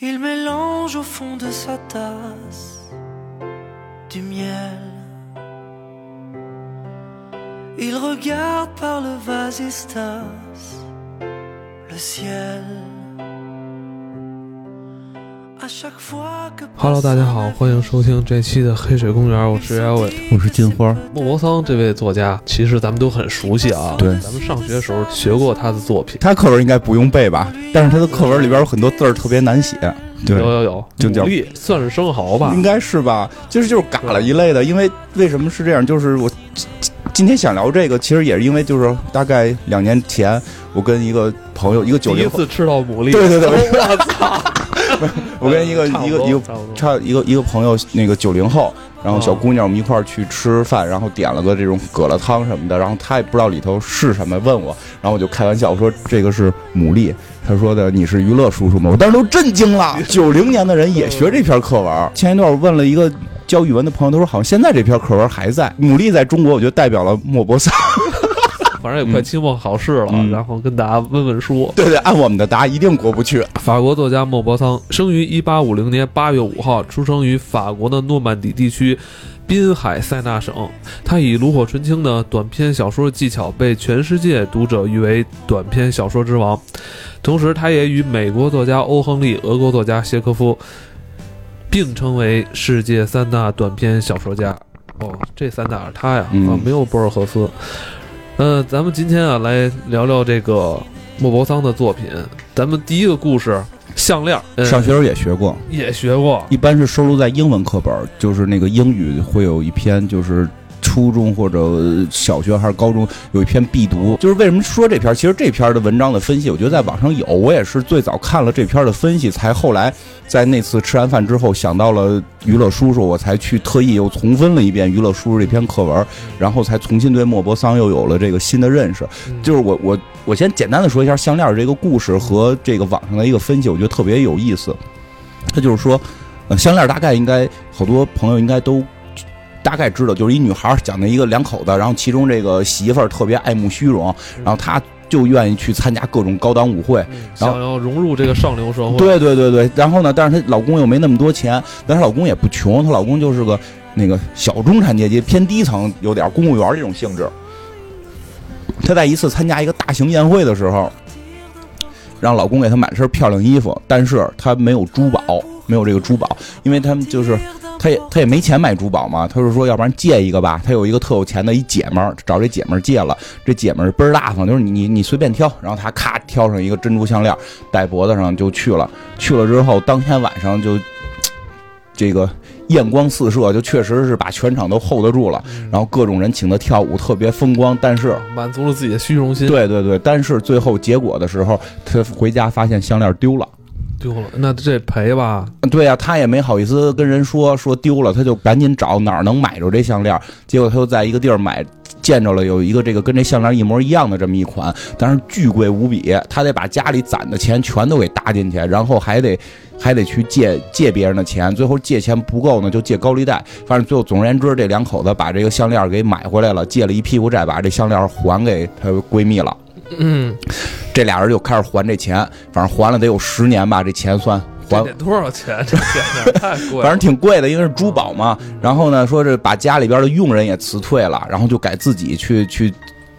Il mélange au fond de sa tasse du miel. Il regarde par le vasistas le ciel. Hello，大家好，欢迎收听这期的《黑水公园》，我是艾伟。我是金花，莫泊桑这位作家，其实咱们都很熟悉啊。对咱们上学的时候学过他的作品。他课文应该不用背吧？但是他的课文里边有很多字儿特别难写，对有，有有，就叫算是生蚝吧应。该是吧？就是就是嘎了一类的。因为为什么是这样？就是我今今天想聊这个，其实也是因为就是大概两年前，我跟一个朋友，一个九零后，第一次吃到牡蛎，对对对 我操！我跟一个一个一个差一个一个朋友，那个九零后，然后小姑娘，我们一块儿去吃饭，然后点了个这种蛤蜊汤什么的，然后她也不知道里头是什么，问我，然后我就开玩笑我说这个是牡蛎，他说的你是娱乐叔叔吗？我当时都震惊了，九零年的人也学这篇课文。前一段我问了一个教语文的朋友，他说好像现在这篇课文还在。牡蛎在中国，我觉得代表了莫泊桑。反正也快期末考试了，嗯然后跟大家问问书。对对，按我们的答一定过不去。法国作家莫泊桑生于一八五零年八月五号，出生于法国的诺曼底地区滨海塞纳省。他以炉火纯青的短篇小说技巧被全世界读者誉为短篇小说之王。同时，他也与美国作家欧亨利、俄国作家谢科夫并称为世界三大短篇小说家。哦，这三大是他呀，嗯啊，没有博尔赫斯。呃，咱们今天啊来聊聊这个莫泊桑的作品。咱们第一个故事，项链，呃上学时候也学过，也学过，一般是收录在英文课本，就是那个英语会有一篇，就是初中或者小学还是高中有一篇必读。就是为什么说这篇？其实这篇的文章的分析，我觉得在网上有。我也是最早看了这篇的分析，才后来在那次吃完饭之后想到了娱乐叔叔，我才去特意又重温了一遍娱乐叔叔这篇课文，然后才重新对莫泊桑又有了这个新的认识。嗯就是我我我先简单的说一下项链这个故事和这个网上的一个分析，我觉得特别有意思。他就是说，呃，项链大概应该好多朋友应该都大概知道，就是一女孩讲的一个两口子，然后其中这个媳妇儿特别爱慕虚荣，然后她就愿意去参加各种高档舞会。嗯然后想要融入这个上流社会，对对对对，然后呢，但是她老公又没那么多钱，但是她老公也不穷，她老公就是个那个小中产阶级，偏低层，有点公务员这种性质。她在一次参加一个大型宴会的时候，让老公给她买身漂亮衣服，但是她没有珠宝，没有这个珠宝，因为他们就是。她也他也没钱买珠宝嘛，他就说要不然借一个吧。他有一个特有钱的一姐们儿，找这姐们儿借了，这姐们儿倍儿大方，就是你你你随便挑，然后他咔挑上一个珍珠项链戴脖子上就去了。去了之后，当天晚上就这个艳光四射，就确实是把全场都 hold 得住了。嗯然后各种人请他跳舞，特别风光。但是，满足了自己的虚荣心，对对对，但是最后结果的时候，他回家发现项链丢了。丢了，那这赔吧，对呀、他也没好意思跟人说说丢了，他就赶紧找哪儿能买着这项链。结果他就在一个地儿买。见着了有一个这个跟这项链一模一样的这么一款，但是巨贵无比，他得把家里攒的钱全都给搭进去，然后还得还得去借借别人的钱，最后借钱不够呢，就借高利贷。反正最后总而言之，这两口子把这个项链给买回来了，借了一屁股债，把这项链还给她闺蜜了。嗯，这俩人就开始还这钱，反正还了得有十年吧，这钱算还得多少钱？这钱太贵，反正挺贵的，因为是珠宝嘛。然后呢，说这把家里边的佣人也辞退了，然后就改自己去去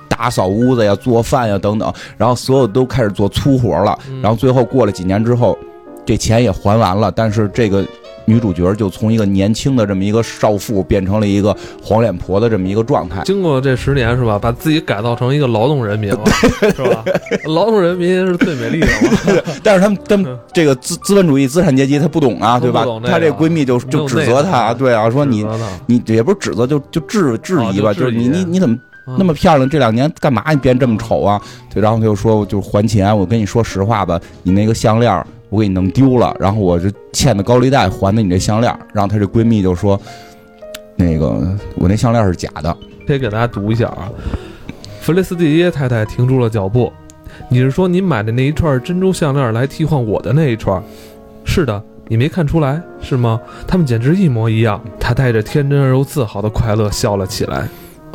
打扫屋子呀、做饭呀等等，然后所有都开始做粗活了。然后最后过了几年之后，这钱也还完了，但是这个。女主角就从一个年轻的这么一个少妇变成了一个黄脸婆的这么一个状态。经过这十年是吧？把自己改造成一个劳动人民了，是吧？劳动人民是最美丽的嘛。但是他们他们这个资资本主义资产阶级他不懂啊，对吧他？这个她这闺蜜就就指责她，对啊，说你你也不是指责，就就质质疑吧，就是你你你怎么那么漂亮，这两年干嘛你变这么丑啊？对，然后他就说就还钱，我跟你说实话吧，你那个项链我给你弄丢了，然后我这欠的高利贷还的你这项链，然后她这闺蜜就说，那个我那项链是假的，可以给大家读一下啊。弗雷斯蒂耶太太停住了脚步。你是说你买的那一串珍珠项链来替换我的那一串？是的，你没看出来是吗？他们简直一模一样。她带着天真而又自豪的快乐笑了起来。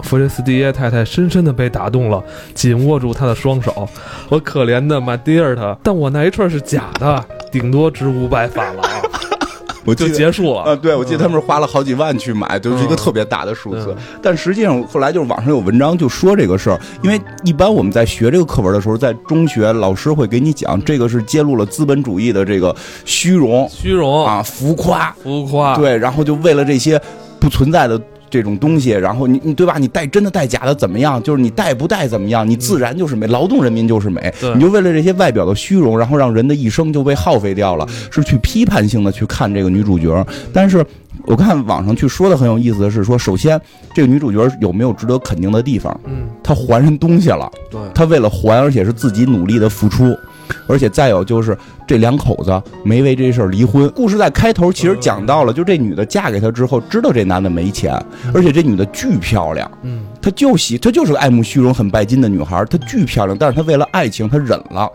弗雷斯蒂耶太太深深的被打动了，紧握住他的双手。我可怜的马蒂尔塔，但我那一串是假的。顶多值五百法郎，我就结束了。啊，对，我记得他们是花了好几万去买，就是一个嗯特别大的数字嗯。但实际上后来就是网上有文章就说这个事儿，因为一般我们在学这个课文的时候，在中学老师会给你讲，这个是揭露了资本主义的这个虚荣虚荣、啊、浮夸，浮夸，对，然后就为了这些不存在的。这种东西，然后你你对吧？你带真的带假的怎么样？就是你带不带怎么样？你自然就是美，劳动人民就是美。你就为了这些外表的虚荣，然后让人的一生就被耗费掉了，是去批判性的去看这个女主角。但是我看网上去说的很有意思的是说，首先这个女主角有没有值得肯定的地方？嗯，她还人东西了，对，她为了还，而且是自己努力的付出。而且再有就是这两口子没为这事儿离婚。故事在开头其实讲到了，就这女的嫁给他之后，知道这男的没钱，而且这女的巨漂亮，嗯，她就喜，她就是个爱慕虚荣、很拜金的女孩，她巨漂亮，但是她为了爱情，她忍了，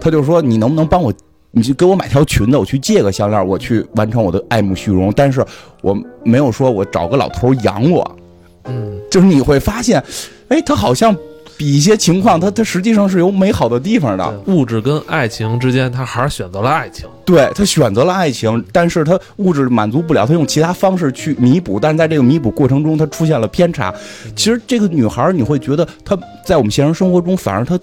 她就说你能不能帮我，你去给我买条裙子，我去借个项链，我去完成我的爱慕虚荣，但是我没有说我找个老头养我，嗯，就是你会发现，哎，他好像比一些情况，他他实际上是有美好的地方的，物质跟爱情之间，他还是选择了爱情。对他选择了爱情，但是他物质满足不了，他用其他方式去弥补，但是在这个弥补过程中，他出现了偏差。其实这个女孩，你会觉得她在我们现实生活中，反而她，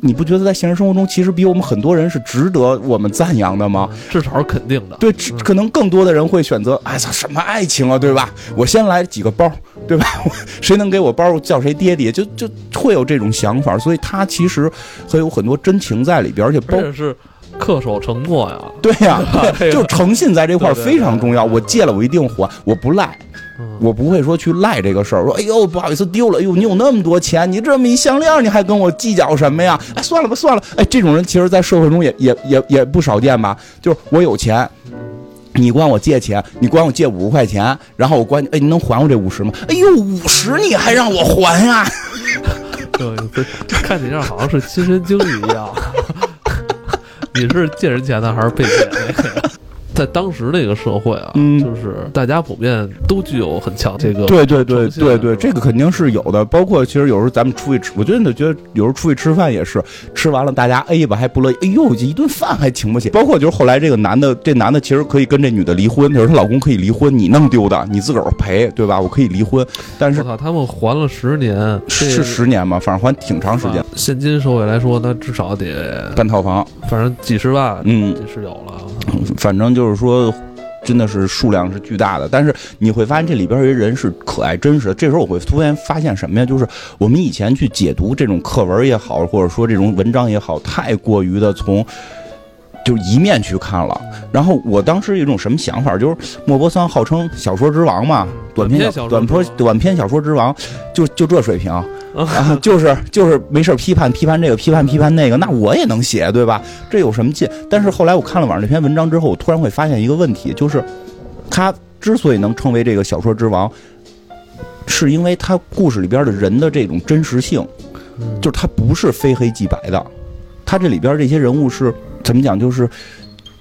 你不觉得在现实生活中，其实比我们很多人是值得我们赞扬的吗？至少是肯定的。对，可能更多的人会选择，哎操，什么爱情啊，对吧？我先来几个包，对吧？谁能给我包，叫谁爹爹，就就会有这种想法，所以他其实还有很多真情在里边，而且包而且是恪守承诺呀。对呀、就是诚信在这块非常重要。我借了，我一定还，我不赖，嗯我不会说去赖这个事儿。说，哎呦，不好意思丢了，哎呦，你有那么多钱，你这么一项链，你还跟我计较什么呀？哎，算了吧，算了。哎，这种人其实，在社会中也也也也不少见吧？就是我有钱。你管我借钱，你管我借五十块钱，然后我管你，哎，你能还我这五十吗？哎呦，五十你还让我还呀、对，对看你这好像是亲身经历一样。你是借人钱的还是被借的？在当时那个社会啊，嗯就是大家普遍都具有很强这个对对对对对，这个肯定是有的。包括其实有时候咱们出去吃，我真的觉得有时候出去吃饭也是，吃完了大家 A 吧还不乐意，哎呦，这一顿饭还请不起。包括就是后来这个男的，这男的其实可以跟这女的离婚，就是她老公可以离婚，你弄丢的，你自个儿赔，对吧？我可以离婚，但是我操，他们还了十年，是十年嘛，反正还挺长时间，啊现金社会来说，那至少得半套房，反正几十万，嗯，这是有了。反正就是就是说。真的是数量是巨大的，但是你会发现这里边儿人是可爱真实的。这时候我会突然发现什么呀？就是我们以前去解读这种课文也好，或者说这种文章也好，太过于的从就是一面去看了。然后我当时有一种什么想法，就是莫泊桑号称小说之王嘛，短篇小说短篇短篇小说之王，就就这水平。啊，就是就是没事批判批判这个，批判批判那个，那我也能写，对吧？这有什么劲？但是后来我看了网上这篇文章之后，我突然会发现一个问题，就是他之所以能成为这个小说之王，是因为他故事里边的人的这种真实性，嗯就是他不是非黑即白的，他这里边这些人物是怎么讲？就是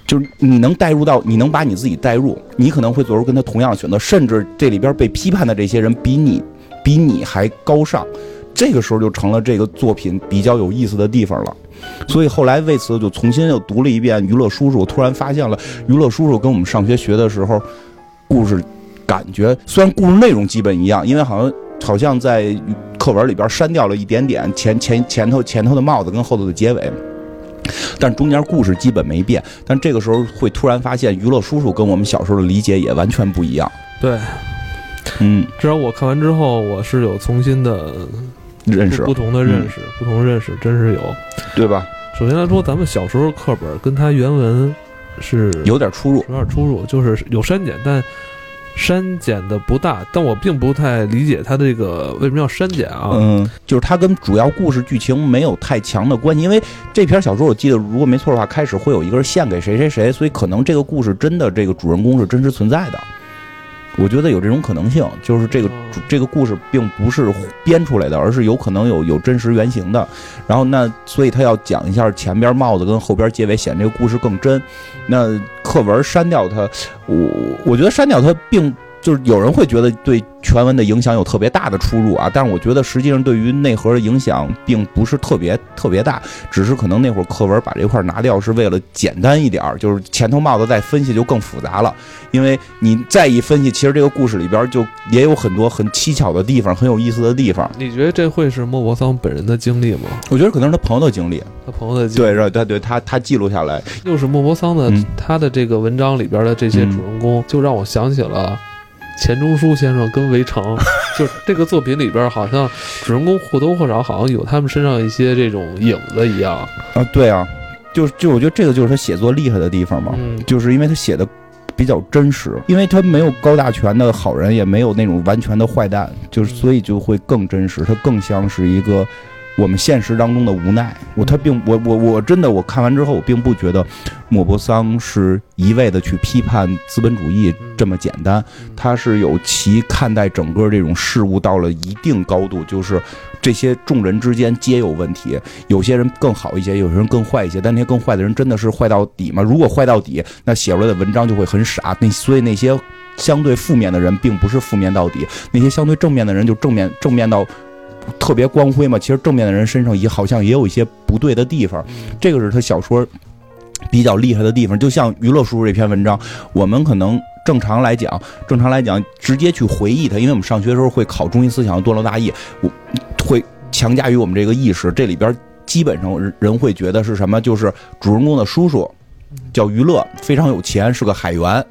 就是你能带入到，你能把你自己带入，你可能会做出跟他同样的选择，甚至这里边被批判的这些人比你比你还高尚，这个时候就成了这个作品比较有意思的地方了。所以后来为此就重新又读了一遍《娱乐叔叔》，突然发现了《娱乐叔叔》跟我们上学学的时候故事感觉，虽然故事内容基本一样，因为好像好像在课文里边删掉了一点点前前前头前头的帽子跟后头的结尾。但中间故事基本没变，但这个时候会突然发现，娱乐叔叔跟我们小时候的理解也完全不一样。对，嗯，至少我看完之后，我是有重新的认识不同的认识，不同认识真是有。对吧？首先来说，咱们小时候课本跟他原文是有点出入。有点出入，就是有删减，但删减的不大。但我并不太理解它这个为什么要删减啊？嗯，就是它跟主要故事剧情没有太强的关系，因为这篇小说我记得如果没错的话，开始会有一个是献给谁谁谁，所以可能这个故事真的这个主人公是真实存在的。我觉得有这种可能性，就是这个这个故事并不是编出来的，而是有可能有有真实原型的。然后那所以他要讲一下前边帽子跟后边结尾，显这个故事更真。那课文删掉它，我我觉得删掉它并就是有人会觉得对全文的影响有特别大的出入啊，但是我觉得实际上对于内核的影响并不是特别特别大，只是可能那会儿课文把这块拿掉是为了简单一点儿，就是前头帽子再分析就更复杂了，因为你再一分析，其实这个故事里边就也有很多很蹊跷的地方，很有意思的地方。你觉得这会是莫泊桑本人的经历吗？我觉得可能是他朋友的经历，他朋友的经历，对对对，他他记录下来，又是莫泊桑的、嗯他的这个文章里边的这些主人公，就让我想起了。钱钟书先生跟围城，就是这个作品里边，好像主人公或多或少好像有他们身上一些这种影子一样。啊，对啊，就就我觉得这个就是他写作厉害的地方嘛，嗯，就是因为他写的比较真实，因为他没有高大全的好人，也没有那种完全的坏蛋，就是所以就会更真实，他更像是一个我们现实当中的无奈。我他并我我我真的我看完之后，我并不觉得莫泊桑是一味的去批判资本主义这么简单，他是有其看待整个这种事物到了一定高度，就是这些众人之间皆有问题，有些人更好一些，有些人更坏一些，但那些更坏的人真的是坏到底吗？如果坏到底，那写出来的文章就会很傻。那所以那些相对负面的人，并不是负面到底，那些相对正面的人就正面正面到。特别光辉嘛，其实正面的人身上也好像也有一些不对的地方，这个是他小说比较厉害的地方。就像娱乐叔叔这篇文章，我们可能正常来讲，正常来讲，直接去回忆它，因为我们上学的时候会考中心思想段落大意，我会强加于我们这个意识。这里边基本上人人会觉得是什么？就是主人公的叔叔叫娱乐，非常有钱，是个海员，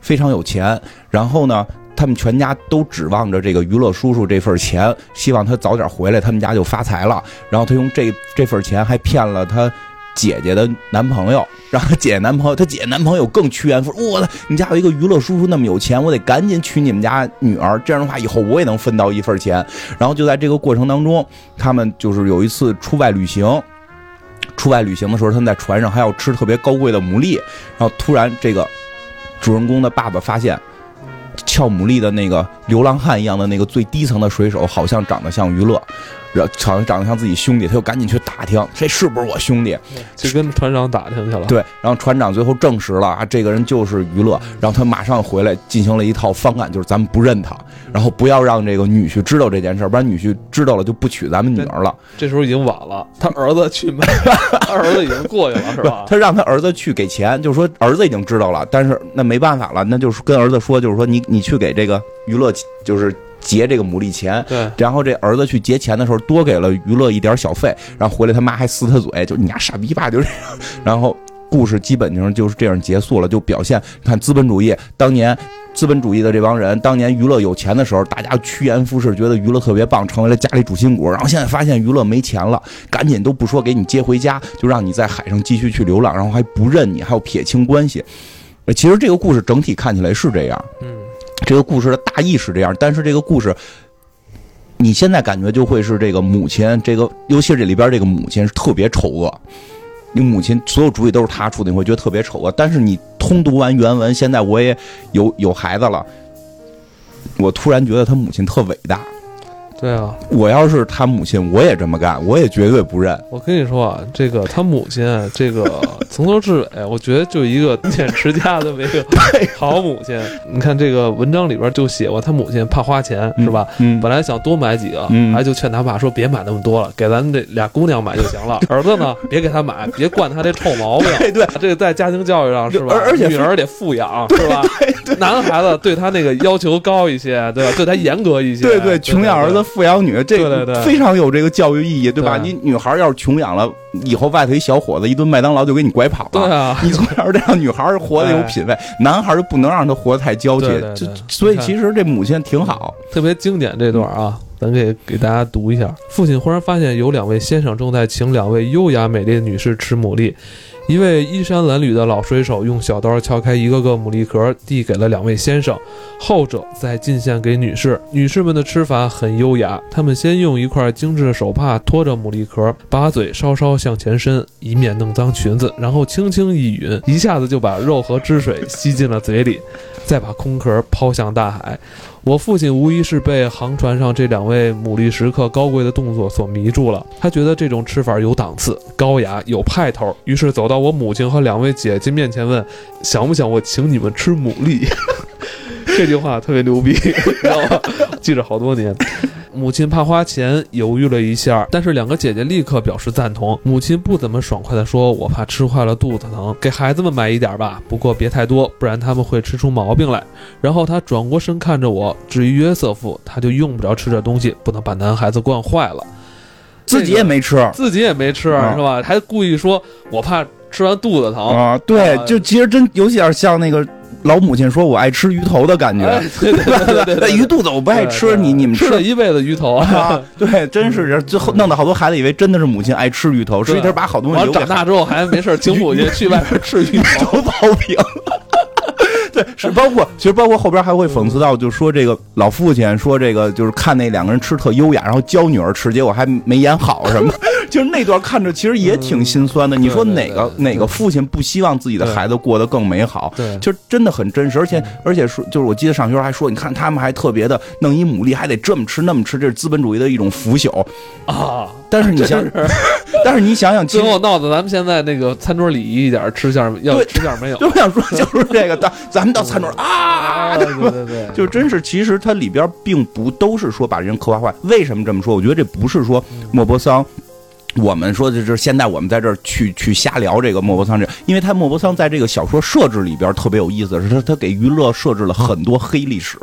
非常有钱。然后呢？他们全家都指望着这个娱乐叔叔这份钱，希望他早点回来，他们家就发财了。然后他用这这份钱还骗了他姐姐的男朋友，让他姐姐男朋友，他姐姐男朋友更趋炎附势。我的，你家有一个娱乐叔叔那么有钱，我得赶紧娶你们家女儿，这样的话以后我也能分到一份钱。然后就在这个过程当中，他们就是有一次出外旅行。出外旅行的时候，他们在船上还要吃特别高贵的牡蛎，然后突然这个主人公的爸爸发现。俏牡蛎的那个流浪汉一样的那个最低层的水手，好像长得像娱乐，然后好像长得像自己兄弟，他就赶紧去打听，这是不是我兄弟？就跟船长打听去了。对，然后船长最后证实了啊，这个人就是娱乐，然后他马上回来进行了一套方案，就是咱们不认他，然后不要让这个女婿知道这件事，不然女婿知道了就不娶咱们女儿了。这时候已经晚了，他儿子去买，他 儿子已经过去了，是吧？他让他儿子去给钱，就是说儿子已经知道了，但是那没办法了，那就是跟儿子说，就是说你你去给这个娱乐就是结这个牡蛎钱，对，然后这儿子去结钱的时候多给了娱乐一点小费，然后回来他妈还撕他嘴，就你丫傻逼吧，就这样，然后故事基本上就是这样结束了，就表现看资本主义当年。资本主义的这帮人，当年娱乐有钱的时候，大家趋炎附势，觉得娱乐特别棒，成为了家里主心骨。然后现在发现娱乐没钱了，赶紧都不说给你接回家，就让你在海上继续去流浪，然后还不认你，还要撇清关系。其实这个故事整体看起来是这样，嗯，这个故事的大意是这样，但是这个故事，你现在感觉就会是这个母亲，这个尤其是这里边这个母亲是特别丑恶。你母亲所有主意都是她出的，你会觉得特别丑恶。但是你通读完原文，现在我也有有孩子了，我突然觉得他母亲特伟大。对啊，我要是他母亲，我也这么干，我也绝对不认。我跟你说啊，这个他母亲，这个 从头至尾，我觉得就一个俭持家的一个 好母亲。你看这个文章里边就写过，他母亲怕花钱，是吧？嗯，本来想多买几个，嗯还就劝他爸说别买那么多了，给咱这俩姑娘买就行了。儿子呢，别给他买，别惯他这臭毛病。对对，这个在家庭教育上是吧？而而且女儿得富养是吧？男孩子对他那个要求高一些，对吧？对他严格一些。对对，穷养儿子，富养女，这非常有这个教育意义，对吧？你女孩要是穷养了，以后外头一小伙子一顿麦当劳就给你拐跑了。对啊，你从小得让女孩活得有品位，男孩就不能让她活得太娇气所以其实这母亲挺好。特别经典这段啊，咱给给大家读一下。父亲忽然发现有两位先生正在请两位优雅美丽的女士吃牡蛎。一位衣衫褴褛的老水手用小刀撬开一个个牡蛎壳，递给了两位先生，后者再进献给女士。女士们的吃法很优雅，她们先用一块精致的手帕托着牡蛎壳，把嘴稍稍向前伸，以免弄脏裙子，然后轻轻一吮，一下子就把肉和汁水吸进了嘴里，再把空壳抛向大海。我父亲无疑是被航船上这两位牡蛎食客高贵的动作所迷住了，他觉得这种吃法有档次、高雅、有派头，于是走到我母亲和两位姐姐面前问：“想不想我请你们吃牡蛎？” 这句话特别牛逼，知道吗？记着好多年。母亲怕花钱，犹豫了一下，但是两个姐姐立刻表示赞同。母亲不怎么爽快地说：“我怕吃坏了肚子疼，给孩子们买一点吧，不过别太多，不然他们会吃出毛病来。”然后她转过身看着我，至于约瑟夫，他就用不着吃这东西，不能把男孩子惯坏了。自己也没吃自己也没吃，啊是吧？还故意说：“我怕吃完肚子疼。啊，对啊，就其实真有点像那个老母亲说我爱吃鱼头的感觉。哎，对对对对对那鱼肚子我不爱吃，你你们吃了一辈子鱼头啊，对，真是最后弄得好多孩子以为真的是母亲爱吃鱼头，实际他把好东西完留给长大之后还没事儿请母亲去外边吃鱼头。头刨饼。对，是包括其实包括后边还会讽刺到，就说这个老父亲说这个就是看那两个人吃特优雅，然后教女儿吃，结果还没演好什么，就是那段看着其实也挺心酸的。你说哪个哪个父亲不希望自己的孩子过得更美好？对就真的很真实，而且而且说，就是我记得上学还说，你看他们还特别的弄一牡蛎，还得这么吃那么吃，这是资本主义的一种腐朽。啊！但是你想，但是你想想，最后闹得咱们现在那个餐桌礼仪一点吃相要对吃相没有。就我想说，就是这个，咱 咱们到餐桌啊，啊，对对对，就真是，其实它里边并不都是说把人刻画坏。为什么这么说？我觉得这不是说莫泊桑。我们说的是现在我们在这儿去去瞎聊这个莫泊桑这，因为他莫泊桑在这个小说设置里边特别有意思是，他他给娱乐设置了很多黑历史。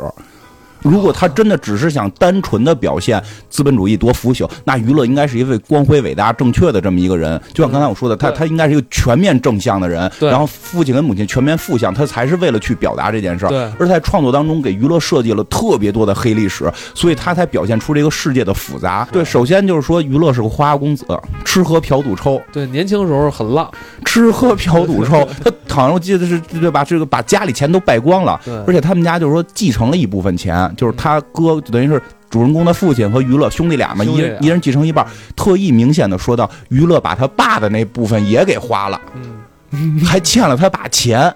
如果他真的只是想单纯的表现资本主义多腐朽，那娱乐应该是一位光辉、伟大、正确的这么一个人。就像刚才我说的，他他应该是一个全面正向的人，对然后父亲跟母亲全面负向，他才是为了去表达这件事儿。对而在创作当中给娱乐设计了特别多的黑历史，所以他才表现出这个世界的复杂。对，首先就是说娱乐是个花花公子，吃喝嫖赌抽，对，年轻时候很浪，吃喝嫖赌抽，他好像我记得是对吧？这个把家里钱都败光了，对而且他们家就是说继承了一部分钱，就是他哥等于是。主人公的父亲和娱乐兄弟俩嘛，一人一人继承一半，特意明显的说到，娱乐把他爸的那部分也给花了，嗯，还欠了他爸钱。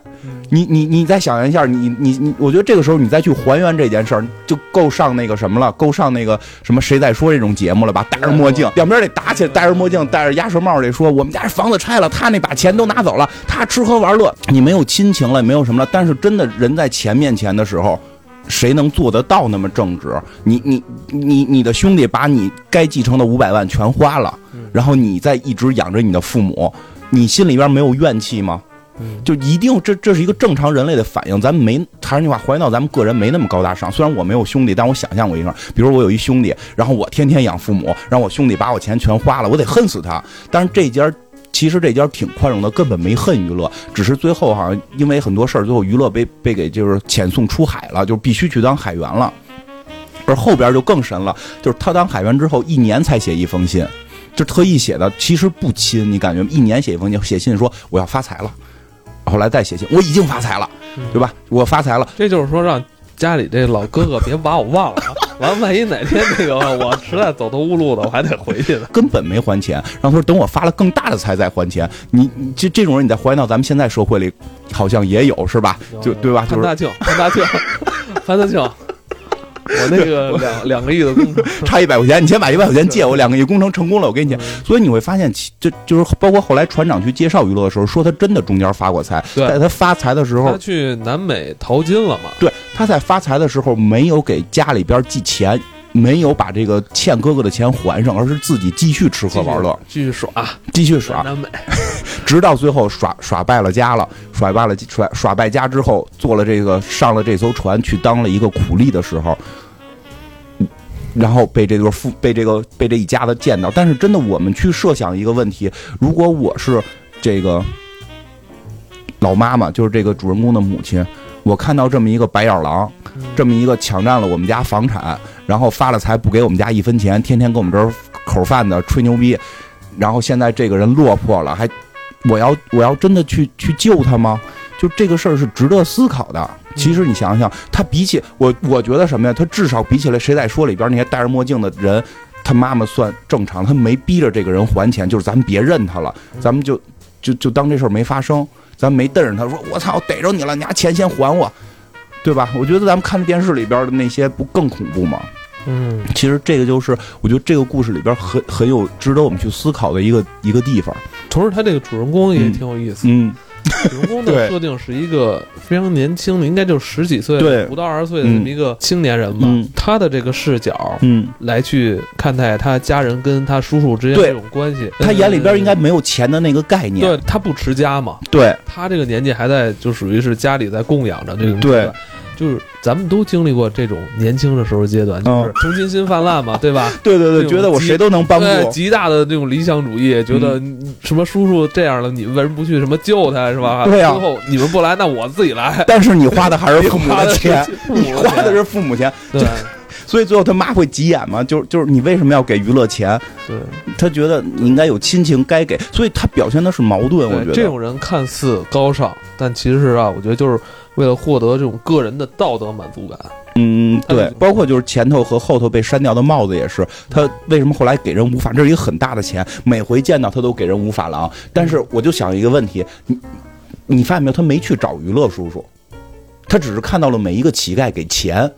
你你你再想一下，你你你，我觉得这个时候你再去还原这件事儿，就够上那个什么了，够上那个什么谁在说这种节目了吧？戴着墨镜，两边得打起来，戴着墨镜，戴着鸭舌帽得说，我们家房子拆了，他那把钱都拿走了，他吃喝玩乐，你没有亲情了，没有什么了，但是真的人在钱面前的时候。谁能做得到那么正直？你你你你的兄弟把你该继承的五百万全花了，然后你再一直养着你的父母，你心里边没有怨气吗？就一定这这是一个正常人类的反应，咱们没还是那句话，还原到咱们个人没那么高大上。虽然我没有兄弟，但我想象过一个，比如我有一兄弟，然后我天天养父母，让我兄弟把我钱全花了，我得恨死他。但是这家其实这家挺宽容的，根本没恨娱乐，只是最后好像因为很多事儿，最后娱乐被被给就是遣送出海了，就必须去当海员了。而后边就更神了，就是他当海员之后一年才写一封信，就特意写的，其实不亲，你感觉一年写一封信，写信说我要发财了，后来再写信，我已经发财了，对吧？我发财了，这就是说让家里这老哥哥别把我忘了，完万一哪天那个 我实在走投无路了，我还得回去呢。根本没还钱。然后他说等我发了更大的财再还钱。你你这这种人你再还原到咱们现在社会里，好像也有是吧？就对吧？就是潘大庆，潘大庆，潘大庆，我那个两两个亿的工程，差一百块钱，你先把一百块钱借我，两个亿工程成功了，我给你钱。所以你会发现，其这就是包括后来船长去介绍娱乐的时候，说他真的中间发过财，对在他发财的时候他，去南美淘金了嘛？对，他在发财的时候没有给家里边寄钱，没有把这个欠哥哥的钱还上，而是自己继续吃喝玩乐，继续耍，继续耍，直到最后耍耍败了家了，耍败了耍耍败家之后，做了这个上了这艘船去当了一个苦力的时候。然后被这对父被这个被这一家子见到，但是真的，我们去设想一个问题：如果我是这个老妈妈，就是这个主人公的母亲，我看到这么一个白眼狼，这么一个抢占了我们家房产，然后发了财不给我们家一分钱，天天跟我们这儿口饭的吹牛逼，然后现在这个人落魄了，还我要我要真的去去救他吗？就这个事儿是值得思考的。其实你想想，他比起我，我觉得什么呀？他至少比起来，谁在说里边那些戴着墨镜的人，他妈妈算正常，他没逼着这个人还钱，就是咱们别认他了，咱们就就就当这事儿没发生，咱没瞪着他说我操逮着你了，你拿钱先还我，对吧？我觉得咱们看电视里边的那些不更恐怖吗？嗯，其实这个就是我觉得这个故事里边很很有值得我们去思考的一个一个地方。同时他这个主人公也挺有意思，嗯主人公的设定是一个非常年轻的，应该就十几岁，对不到二十岁的这么一个青年人吧。嗯他的这个视角嗯，来去看待他家人跟他叔叔之间的这种关系，他眼里边应该没有钱的那个概念。对他不持家嘛，对他这个年纪还在就属于是家里在供养着这种阶对段。就是咱们都经历过这种年轻的时候阶段，就是嗯同情心泛滥嘛，对吧？对 对对，觉得我谁都能帮对，助。极大的这种理想主义，觉得什么叔叔这样了，你们为什么不去什么救他，是吧？对啊最后你们不来，那我自己来。但是你花的还是父母的 钱，父母的钱你花的是父母钱，对所以最后他妈会急眼嘛？就是就是你为什么要给娱乐钱？对他觉得你应该有亲情该给，所以他表现的是矛盾。我觉，得这种人看似高尚，但其实啊，我觉得就是为了获得这种个人的道德满足感。嗯，对嗯，包括就是前头和后头被删掉的帽子也是，他为什么后来给人无法？这是一个很大的钱，每回见到他都给人无法郎。但是我就想一个问题，你你发现没有？他没去找娱乐叔叔，他只是看到了每一个乞丐给钱，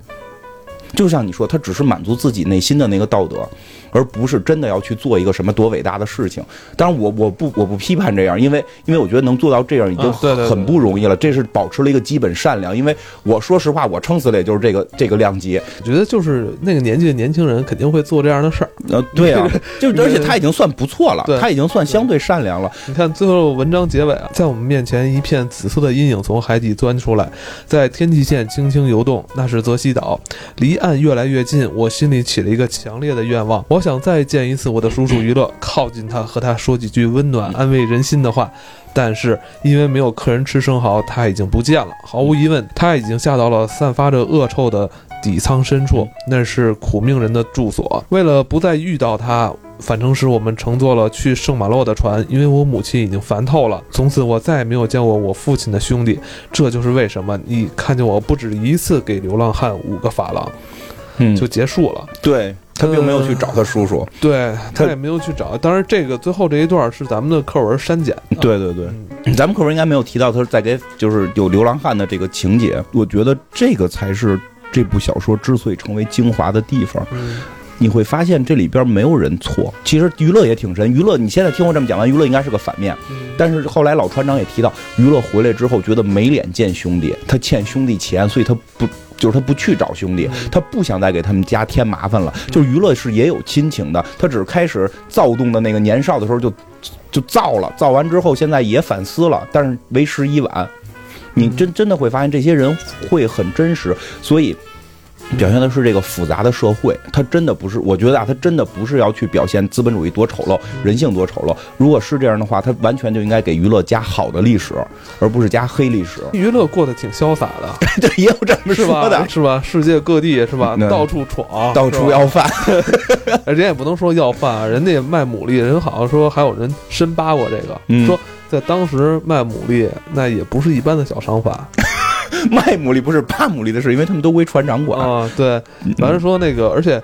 就像你说，他只是满足自己内心的那个道德，而不是真的要去做一个什么多伟大的事情。当然我，我不我不批判这样，因为因为我觉得能做到这样已经很不容易了。这是保持了一个基本善良。因为我说实话，我撑死了也就是这个这个量级。我觉得就是那个年纪的年轻人肯定会做这样的事儿。呃，对啊，就而且他已经算不错了，他已经算相对善良了。你看最后文章结尾啊，在我们面前一片紫色的阴影从海底钻出来，在天际线轻轻游动，那是泽西岛，离岸越来越近。我心里起了一个强烈的愿望，我想再见一次我的叔叔娱乐，靠近他，和他说几句温暖、安慰人心的话。但是因为没有客人吃生蚝，他已经不见了。毫无疑问，他已经下到了散发着恶臭的底舱深处，那是苦命人的住所。为了不再遇到他，返程时我们乘坐了去圣马洛的船，因为我母亲已经烦透了。从此我再也没有见过我父亲的兄弟，这就是为什么你看见我不止一次给流浪汉五个法郎，嗯就结束了。对他并没有去找他叔叔。对他他也没有去找，当然这个最后这一段是咱们的课文删减的。对对对，嗯，咱们课文应该没有提到他在给就是有流浪汉的这个情节。我觉得这个才是这部小说之所以成为精华的地方。嗯你会发现这里边没有人错。其实娱乐也挺神，娱乐你现在听我这么讲完，娱乐应该是个反面。嗯但是后来老船长也提到，娱乐回来之后觉得没脸见兄弟，他欠兄弟钱，所以他不就是他不去找兄弟，嗯他不想再给他们家添麻烦了。就娱乐是也有亲情的，他只是开始躁动的那个年少的时候就就造了，造完之后现在也反思了，但是为时已晚。你真真的会发现这些人会很真实，所以。表现的是这个复杂的社会，它真的不是，我觉得啊，它真的不是要去表现资本主义多丑陋，人性多丑陋。如果是这样的话，它完全就应该给娱乐加好的历史，而不是加黑历史。娱乐过得挺潇洒的，对，也有这么？说的，是吧？世界各地是吧？嗯到处闯，到处要饭。人家也不能说要饭啊，人家也卖牡蛎，人好像说还有人深扒过这个，嗯说在当时卖牡蛎那也不是一般的小商贩卖牡蛎不是扒牡蛎的事，因为他们都归船长管，啊。对，完了说那个，而且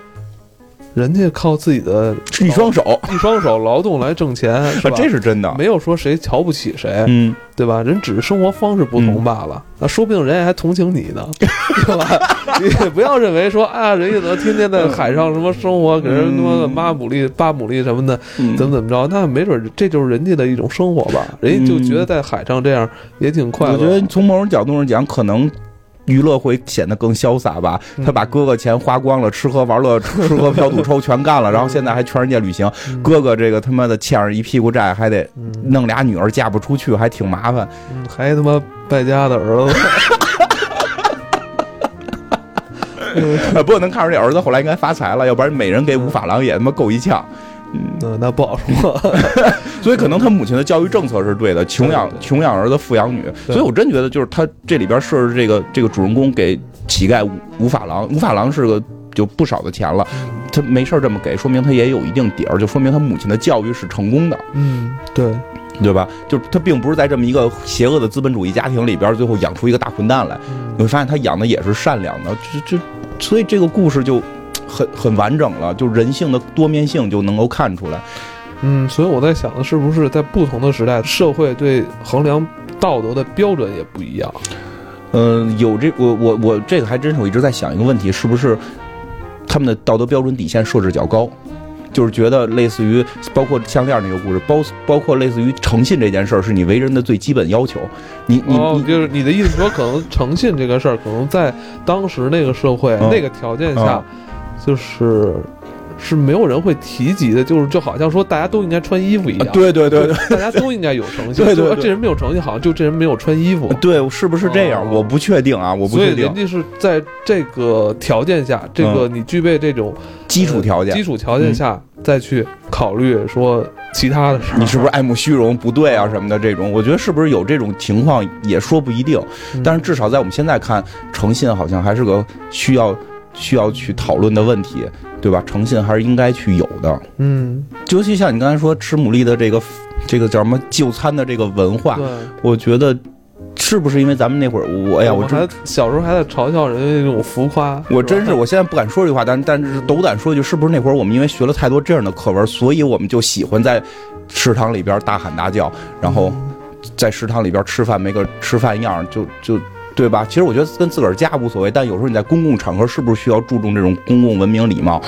人家靠自己的一双手，一双手劳动来挣钱，是啊，吧？这是真的。没有说谁瞧不起谁，嗯，对吧？人只是生活方式不同罢了，那说不定人家还同情你呢，对吧？你也不要认为说啊，人家怎么天天在海上什么生活，给人他妈的挖牡蛎、扒牡蛎什么的，嗯怎么怎么着？那没准儿这就是人家的一种生活吧，人家就觉得在海上这样也挺快乐。我觉得从某种角度上讲，可能。娱乐会显得更潇洒吧？嗯他把哥哥钱花光了，吃喝玩乐、吃喝嫖赌抽全干了，然后现在还全世界旅行。嗯哥哥这个他妈的欠着一屁股债，还得嗯弄俩女儿嫁不出去，还挺麻烦。嗯还他妈败家的儿子，呃不过能看出这儿子后来应该发财了，要不然每人给五法郎也他妈够一呛。嗯，那不好说。所以可能他母亲的教育政策是对的，穷养穷养儿子，富养女。所以我真觉得就是他这里边设置这个这个主人公给乞丐五五法郎，五法郎是个就不少的钱了，他没事儿这么给，说明他也有一定底儿，就说明他母亲的教育是成功的，嗯，对，对吧？就是他并不是在这么一个邪恶的资本主义家庭里边，最后养出一个大混蛋来。你会发现他养的也是善良的，这这，所以这个故事就很很完整了，就人性的多面性就能够看出来。嗯，所以我在想的是不是在不同的时代，社会对衡量道德的标准也不一样。嗯，有这我我我这个还真是我一直在想一个问题，是不是他们的道德标准底线设置较高？就是觉得类似于包括项链那个故事，包包括类似于诚信这件事儿，是你为人的最基本要求。你你就是你的意思说，可能诚信这个事儿，可能在当时那个社会、嗯那个条件下，就是是没有人会提及的，就是就好像说大家都应该穿衣服一样，啊对对对对大家都应该有诚信，对对这人没有诚信，好像就这人没有穿衣服。对，是不是这样？哦我不确定啊，我不确定所以人家是在这个条件下，这个你具备这种基础条件呃基。础条件下，再去考虑说其他的事儿。你是不是爱慕虚荣不对啊什么的这种？我觉得是不是有这种情况也说不一定。嗯但是至少在我们现在看，诚信好像还是个需要需要去讨论的问题，对吧？诚信还是应该去有的。嗯，尤其像你刚才说吃牡蛎的这个这个叫什么就餐的这个文化，我觉得是不是因为咱们那会儿，我哎呀，我还小时候还在嘲笑人家那种浮夸，我真是，我现在不敢说这句话，但但是斗胆说一句，是不是那会儿我们因为学了太多这样的课文，所以我们就喜欢在食堂里边大喊大叫，然后在食堂里边吃饭没个吃饭样儿，就就对吧？其实我觉得跟自个儿家无所谓，但有时候你在公共场合是不是需要注重这种公共文明礼貌？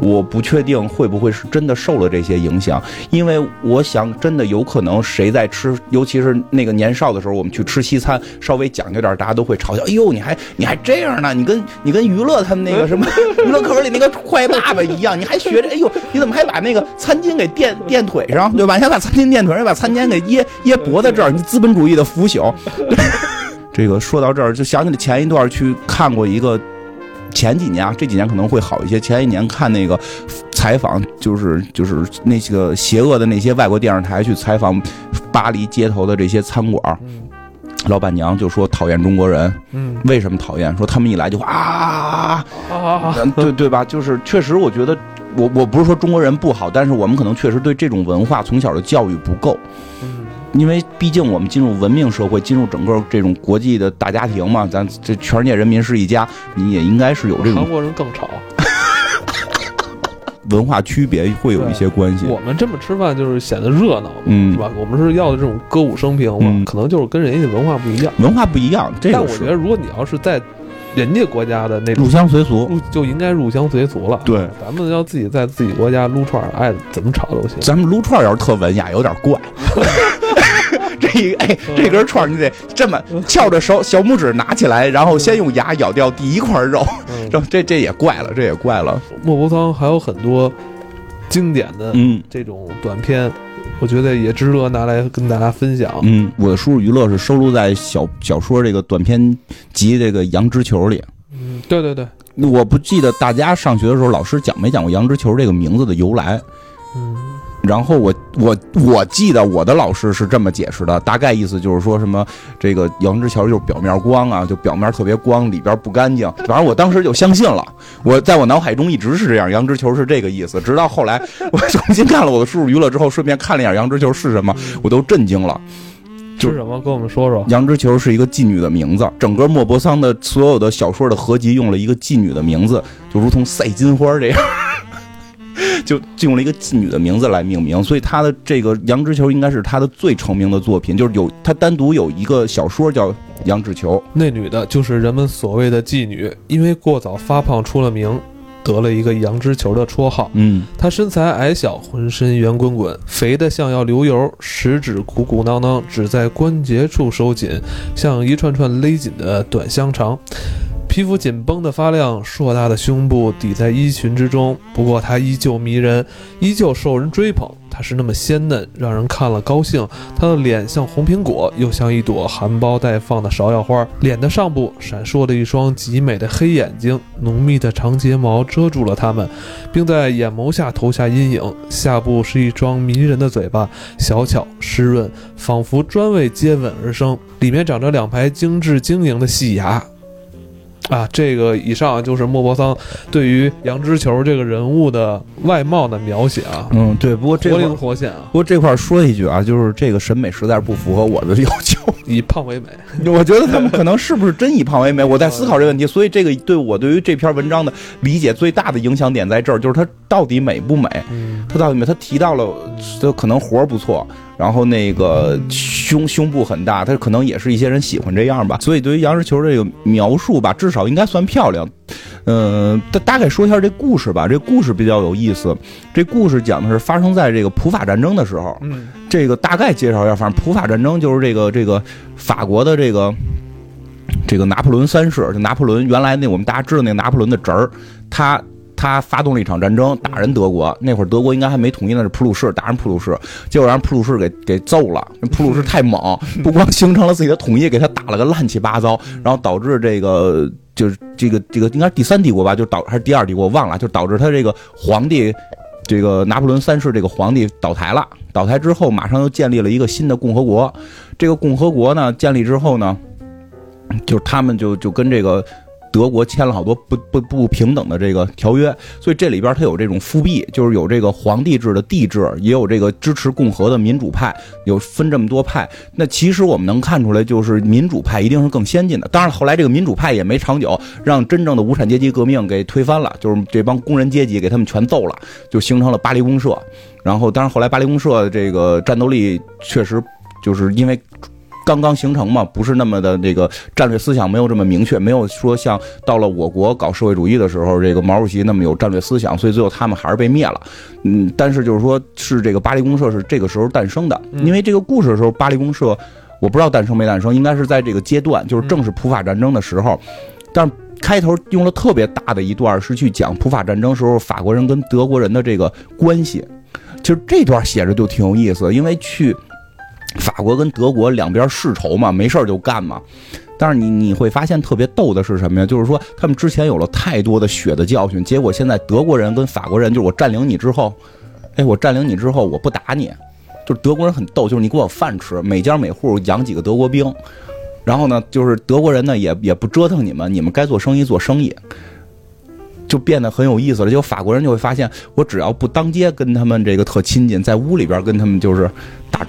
我不确定会不会是真的受了这些影响，因为我想真的有可能谁在吃，尤其是那个年少的时候，我们去吃西餐，稍微讲究点，大家都会嘲笑，哎呦，你还你还这样呢？你跟你跟娱乐他们那个什么 娱乐课本里那个坏爸爸一样，你还学着，哎呦，你怎么还把那个餐巾给垫垫腿上，对吧？你还把餐巾垫腿上，把餐巾给掖掖脖子这儿，你资本主义的腐朽。这个说到这儿，就想起了前一段去看过一个，前几年啊，这几年可能会好一些。前一年看那个采访，就是就是那些个邪恶的那些外国电视台去采访巴黎街头的这些餐馆，嗯老板娘就说讨厌中国人，嗯为什么讨厌？说他们一来就啊，啊，嗯对对吧？就是确实，我觉得我我不是说中国人不好，但是我们可能确实对这种文化从小的教育不够。嗯因为毕竟我们进入文明社会，进入整个这种国际的大家庭嘛，咱这全世界人民是一家，你也应该是有这种韩国人更吵。文化区别，会有一些关系。我们这么吃饭就是显得热闹嘛，嗯是吧？我们是要的这种歌舞升平嘛，嗯可能就是跟人家的文化不一样。文化不一样，这个但我觉得，如果你要是在人家国家的那种入乡随俗。入，就应该入乡随俗了。对，咱们要自己在自己国家撸串儿，爱怎么炒都行。咱们撸串儿要是特文雅，有点怪。这一哎，这根串儿你得这么翘着手，小拇指拿起来，然后先用牙咬掉第一块肉，嗯，这这这也怪了，这也怪了。莫泊桑还有很多经典的嗯这种短片，我觉得也值得拿来跟大家分享。嗯，我的叔叔娱乐是收录在小小说这个短篇集这个《羊脂球》里。嗯，对对对，我不记得大家上学的时候老师讲没讲过“羊脂球”这个名字的由来。然后我我我记得我的老师是这么解释的，大概意思就是说什么这个羊脂球就是表面光啊，就表面特别光，里边不干净。反正我当时就相信了，我在我脑海中一直是这样，羊脂球是这个意思。直到后来我重新看了我的叔叔娱乐之后，顺便看了一眼羊脂球是什么，我都震惊了。就是什么？跟我们说说。羊脂球是一个妓女的名字，整个莫泊桑的所有的小说的合集用了一个妓女的名字，就如同赛金花这样，就就用了一个妓女的名字来命名，所以他的这个羊脂球应该是他的最成名的作品，就是有他单独有一个小说叫《羊脂球》，那女的就是人们所谓的妓女，因为过早发胖出了名，得了一个“羊脂球”的绰号。嗯她身材矮小，浑身圆滚滚，肥得像要流油，食指鼓鼓囊囊，只在关节处收紧，像一串串勒紧的短香肠。皮肤紧绷的发亮，硕大的胸部抵在衣裙之中。不过她依旧迷人，依旧受人追捧。她是那么鲜嫩，让人看了高兴。她的脸像红苹果，又像一朵含苞待放的芍药花。脸的上部闪烁着一双极美的黑眼睛，浓密的长睫毛遮住了它们，并在眼眸下投下阴影。下部是一双迷人的嘴巴，小巧湿润，仿佛专为接吻而生。里面长着两排精致晶莹的细牙。啊，这个以上就是莫泊桑对于杨之球这个人物的外貌的描写啊，嗯，对。不过这活灵活现啊，不过这块说一句啊，就是这个审美实在是不符合我的 要求。以胖为美。我觉得他们可能是不是真以胖为美？我在思考这个问题，所以这个对我对于这篇文章的理解最大的影响点在这儿，就是它到底美不美？嗯，它到底美？他提到了，这可能活儿不错，然后那个胸胸部很大，他可能也是一些人喜欢这样吧。所以对于杨石球这个描述吧，至少应该算漂亮。嗯，大大概说一下这故事吧。这故事比较有意思。这故事讲的是发生在这个普法战争的时候。嗯，这个大概介绍一下，反正普法战争就是这个这个法国的这个这个拿破仑三世，就拿破仑原来那我们大家知道那个拿破仑的侄儿，他他发动了一场战争，打人德国。那会儿德国应该还没统一那，是普鲁士打人普鲁士，结果让普鲁士给给揍了。普鲁士太猛，不光形成了自己的统一，给他打了个乱七八糟，然后导致这个就是这个这个应该是第三帝国吧，就导还是第二帝国我忘了，就导致他这个皇帝。这个拿破仑三世这个皇帝倒台了，倒台之后马上又建立了一个新的共和国。这个共和国呢建立之后呢，就是他们就就跟这个德国签了好多不不不平等的这个条约，所以这里边它有这种复辟，就是有这个皇帝制的帝制，也有这个支持共和的民主派，有分这么多派。那其实我们能看出来，就是民主派一定是更先进的。当然，后来这个民主派也没长久，让真正的无产阶级革命给推翻了，就是这帮工人阶级给他们全揍了，就形成了巴黎公社。然后，当然后来巴黎公社这个战斗力确实就是因为。刚刚形成嘛，不是那么的这个战略思想没有这么明确，没有说像到了我国搞社会主义的时候，这个毛主席那么有战略思想，所以最后他们还是被灭了。嗯，但是就是说，是这个巴黎公社是这个时候诞生的，因为这个故事的时候，巴黎公社我不知道诞生没诞生，应该是在这个阶段，就是正是普法战争的时候。但是开头用了特别大的一段是去讲普法战争时候法国人跟德国人的这个关系，其实这段写着就挺有意思，因为去。法国跟德国两边世仇嘛，没事儿就干嘛。但是你你会发现特别逗的是什么呀？就是说他们之前有了太多的血的教训，结果现在德国人跟法国人就是我占领你之后，哎，我占领你之后我不打你，就是德国人很逗，就是你给我饭吃，每家每户养几个德国兵，然后呢，就是德国人呢也也不折腾你们，你们该做生意做生意。就变得很有意思了。就法国人就会发现，我只要不当街跟他们这个特亲近，在屋里边跟他们就是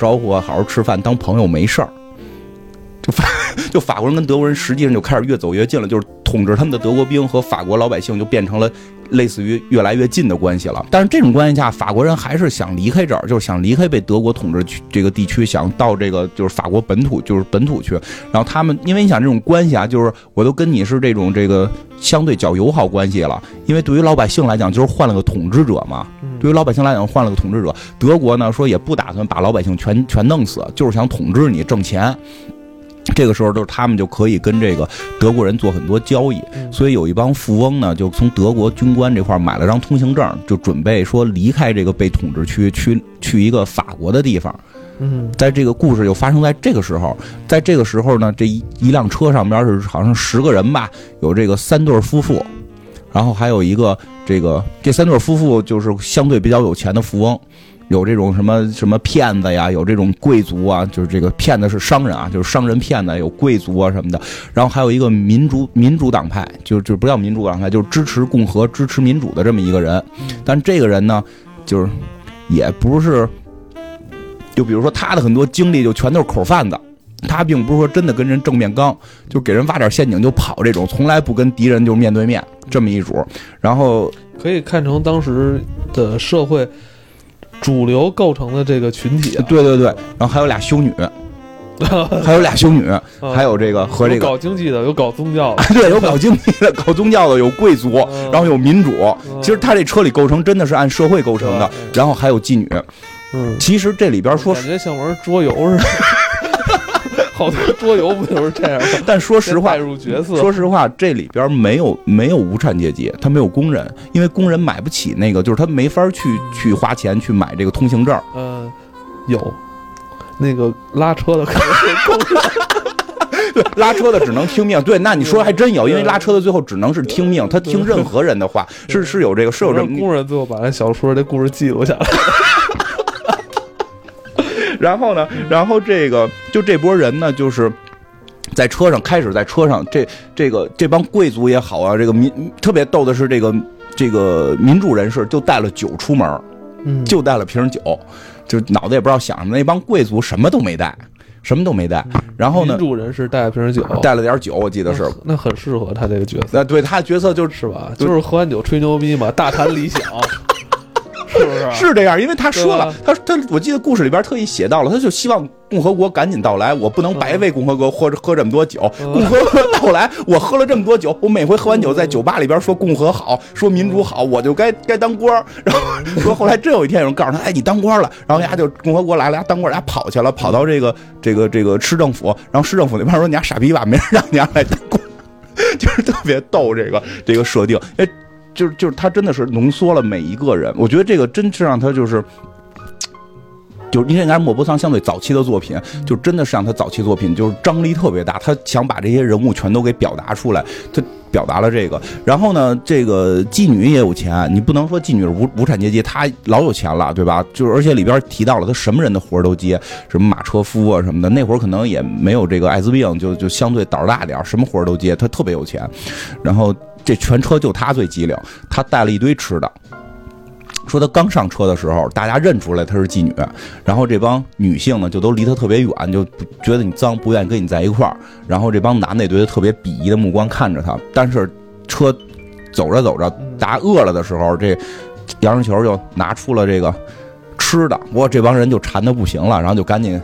招呼啊，好好吃饭，当朋友没事儿。就法 就法国人跟德国人实际上就开始越走越近了，就是统治他们的德国兵和法国老百姓就变成了。类似于越来越近的关系了，但是这种关系下，法国人还是想离开这儿，就是想离开被德国统治区这个地区，想到这个就是法国本土，就是本土去。然后他们，因为你想这种关系啊，就是我都跟你是这种这个相对较友好关系了。因为对于老百姓来讲，就是换了个统治者嘛。对于老百姓来讲，换了个统治者。德国呢说也不打算把老百姓全全弄死，就是想统治你，挣钱。这个时候，就是他们就可以跟这个德国人做很多交易，所以有一帮富翁呢，就从德国军官这块买了张通行证，就准备说离开这个被统治区，去去一个法国的地方。嗯，在这个故事又发生在这个时候，在这个时候呢，这一一辆车上边是好像十个人吧，有这个三对夫妇，然后还有一个这个这三对夫妇就是相对比较有钱的富翁。有这种什么什么骗子呀，有这种贵族啊，就是这个骗子是商人啊，就是商人骗子，有贵族啊什么的。然后还有一个民主民主党派，就就不叫民主党派，就是支持共和、支持民主的这么一个人。但这个人呢，就是也不是，就比如说他的很多经历就全都是口贩子，他并不是说真的跟人正面刚，就给人挖点陷阱就跑这种，从来不跟敌人就面对面这么一主。然后可以看成当时的社会。主流构成的这个群体，对对对，然后还有俩修女，还有俩修女，还有这个和这个搞经济的，有搞宗教的，对，有搞经济的，搞宗教的，有贵族，然后有民主。其实他这车里构成真的是按社会构成的，然后还有妓女。嗯，其实这里边说感觉像玩桌游似的。好多桌游不都是这样？但说实话，入角色。说实话，这里边没有没有无产阶级，他没有工人，因为工人买不起那个，就是他没法去去花钱去买这个通行证。嗯，有那个拉车的可能是工人，对，拉车的只能听命。对，那你说还真有，因为拉车的最后只能是听命，他听任何人的话，是是有这个是有这工人最后把那小说这故事记录下来。然后呢？然后这个就这波人呢，就是在车上开始在车上，这这个这帮贵族也好啊，这个民特别逗的是，这个这个民主人士就带了酒出门，嗯，就带了瓶酒，就脑子也不知道想什么。那帮贵族什么都没带，什么都没带。然后呢，民主人士带了瓶酒，带了点酒，我记得是。那很适合他这个角色。那对他的角色就是是吧？就是喝完酒吹牛逼嘛，大谈理想。是是不是？是这样，因为他说了，他他我记得故事里边特意写到了，他就希望共和国赶紧到来，我不能白为共和国喝喝这么多酒。嗯共和国到来，我喝了这么多酒，我每回喝完酒在酒吧里边说共和好，说民主好，我就该该当官。然后 说后来真有一天有人告诉他，哎，你当官了，然后人家就共和国来了，人家当官，人家跑去了，跑到这个这个这个市政府，然后市政府那边说你家傻逼吧，没人让你家来当官，就是特别逗这个这个设定，哎。就是就是他真的是浓缩了每一个人，我觉得这个真是让他就是。就是因为应该是莫泊桑相对早期的作品，就真的是让他早期作品就是张力特别大，他想把这些人物全都给表达出来，他表达了这个。然后呢，这个妓女也有钱，你不能说妓女是无无产阶级，她老有钱了，对吧？就是而且里边提到了他什么人的活儿都接，什么马车夫啊什么的，那会儿可能也没有这个艾滋病，就就相对胆儿大点儿，什么活儿都接，他特别有钱。然后这全车就他最机灵，他带了一堆吃的。说他刚上车的时候，大家认出来他是妓女，然后这帮女性呢就都离他特别远，就觉得你脏，不愿意跟你在一块儿。然后这帮男的也对他特别鄙夷的目光看着他。但是车走着走着，大家饿了的时候，这杨世球就拿出了这个吃的，不过这帮人就馋的不行了，然后就赶紧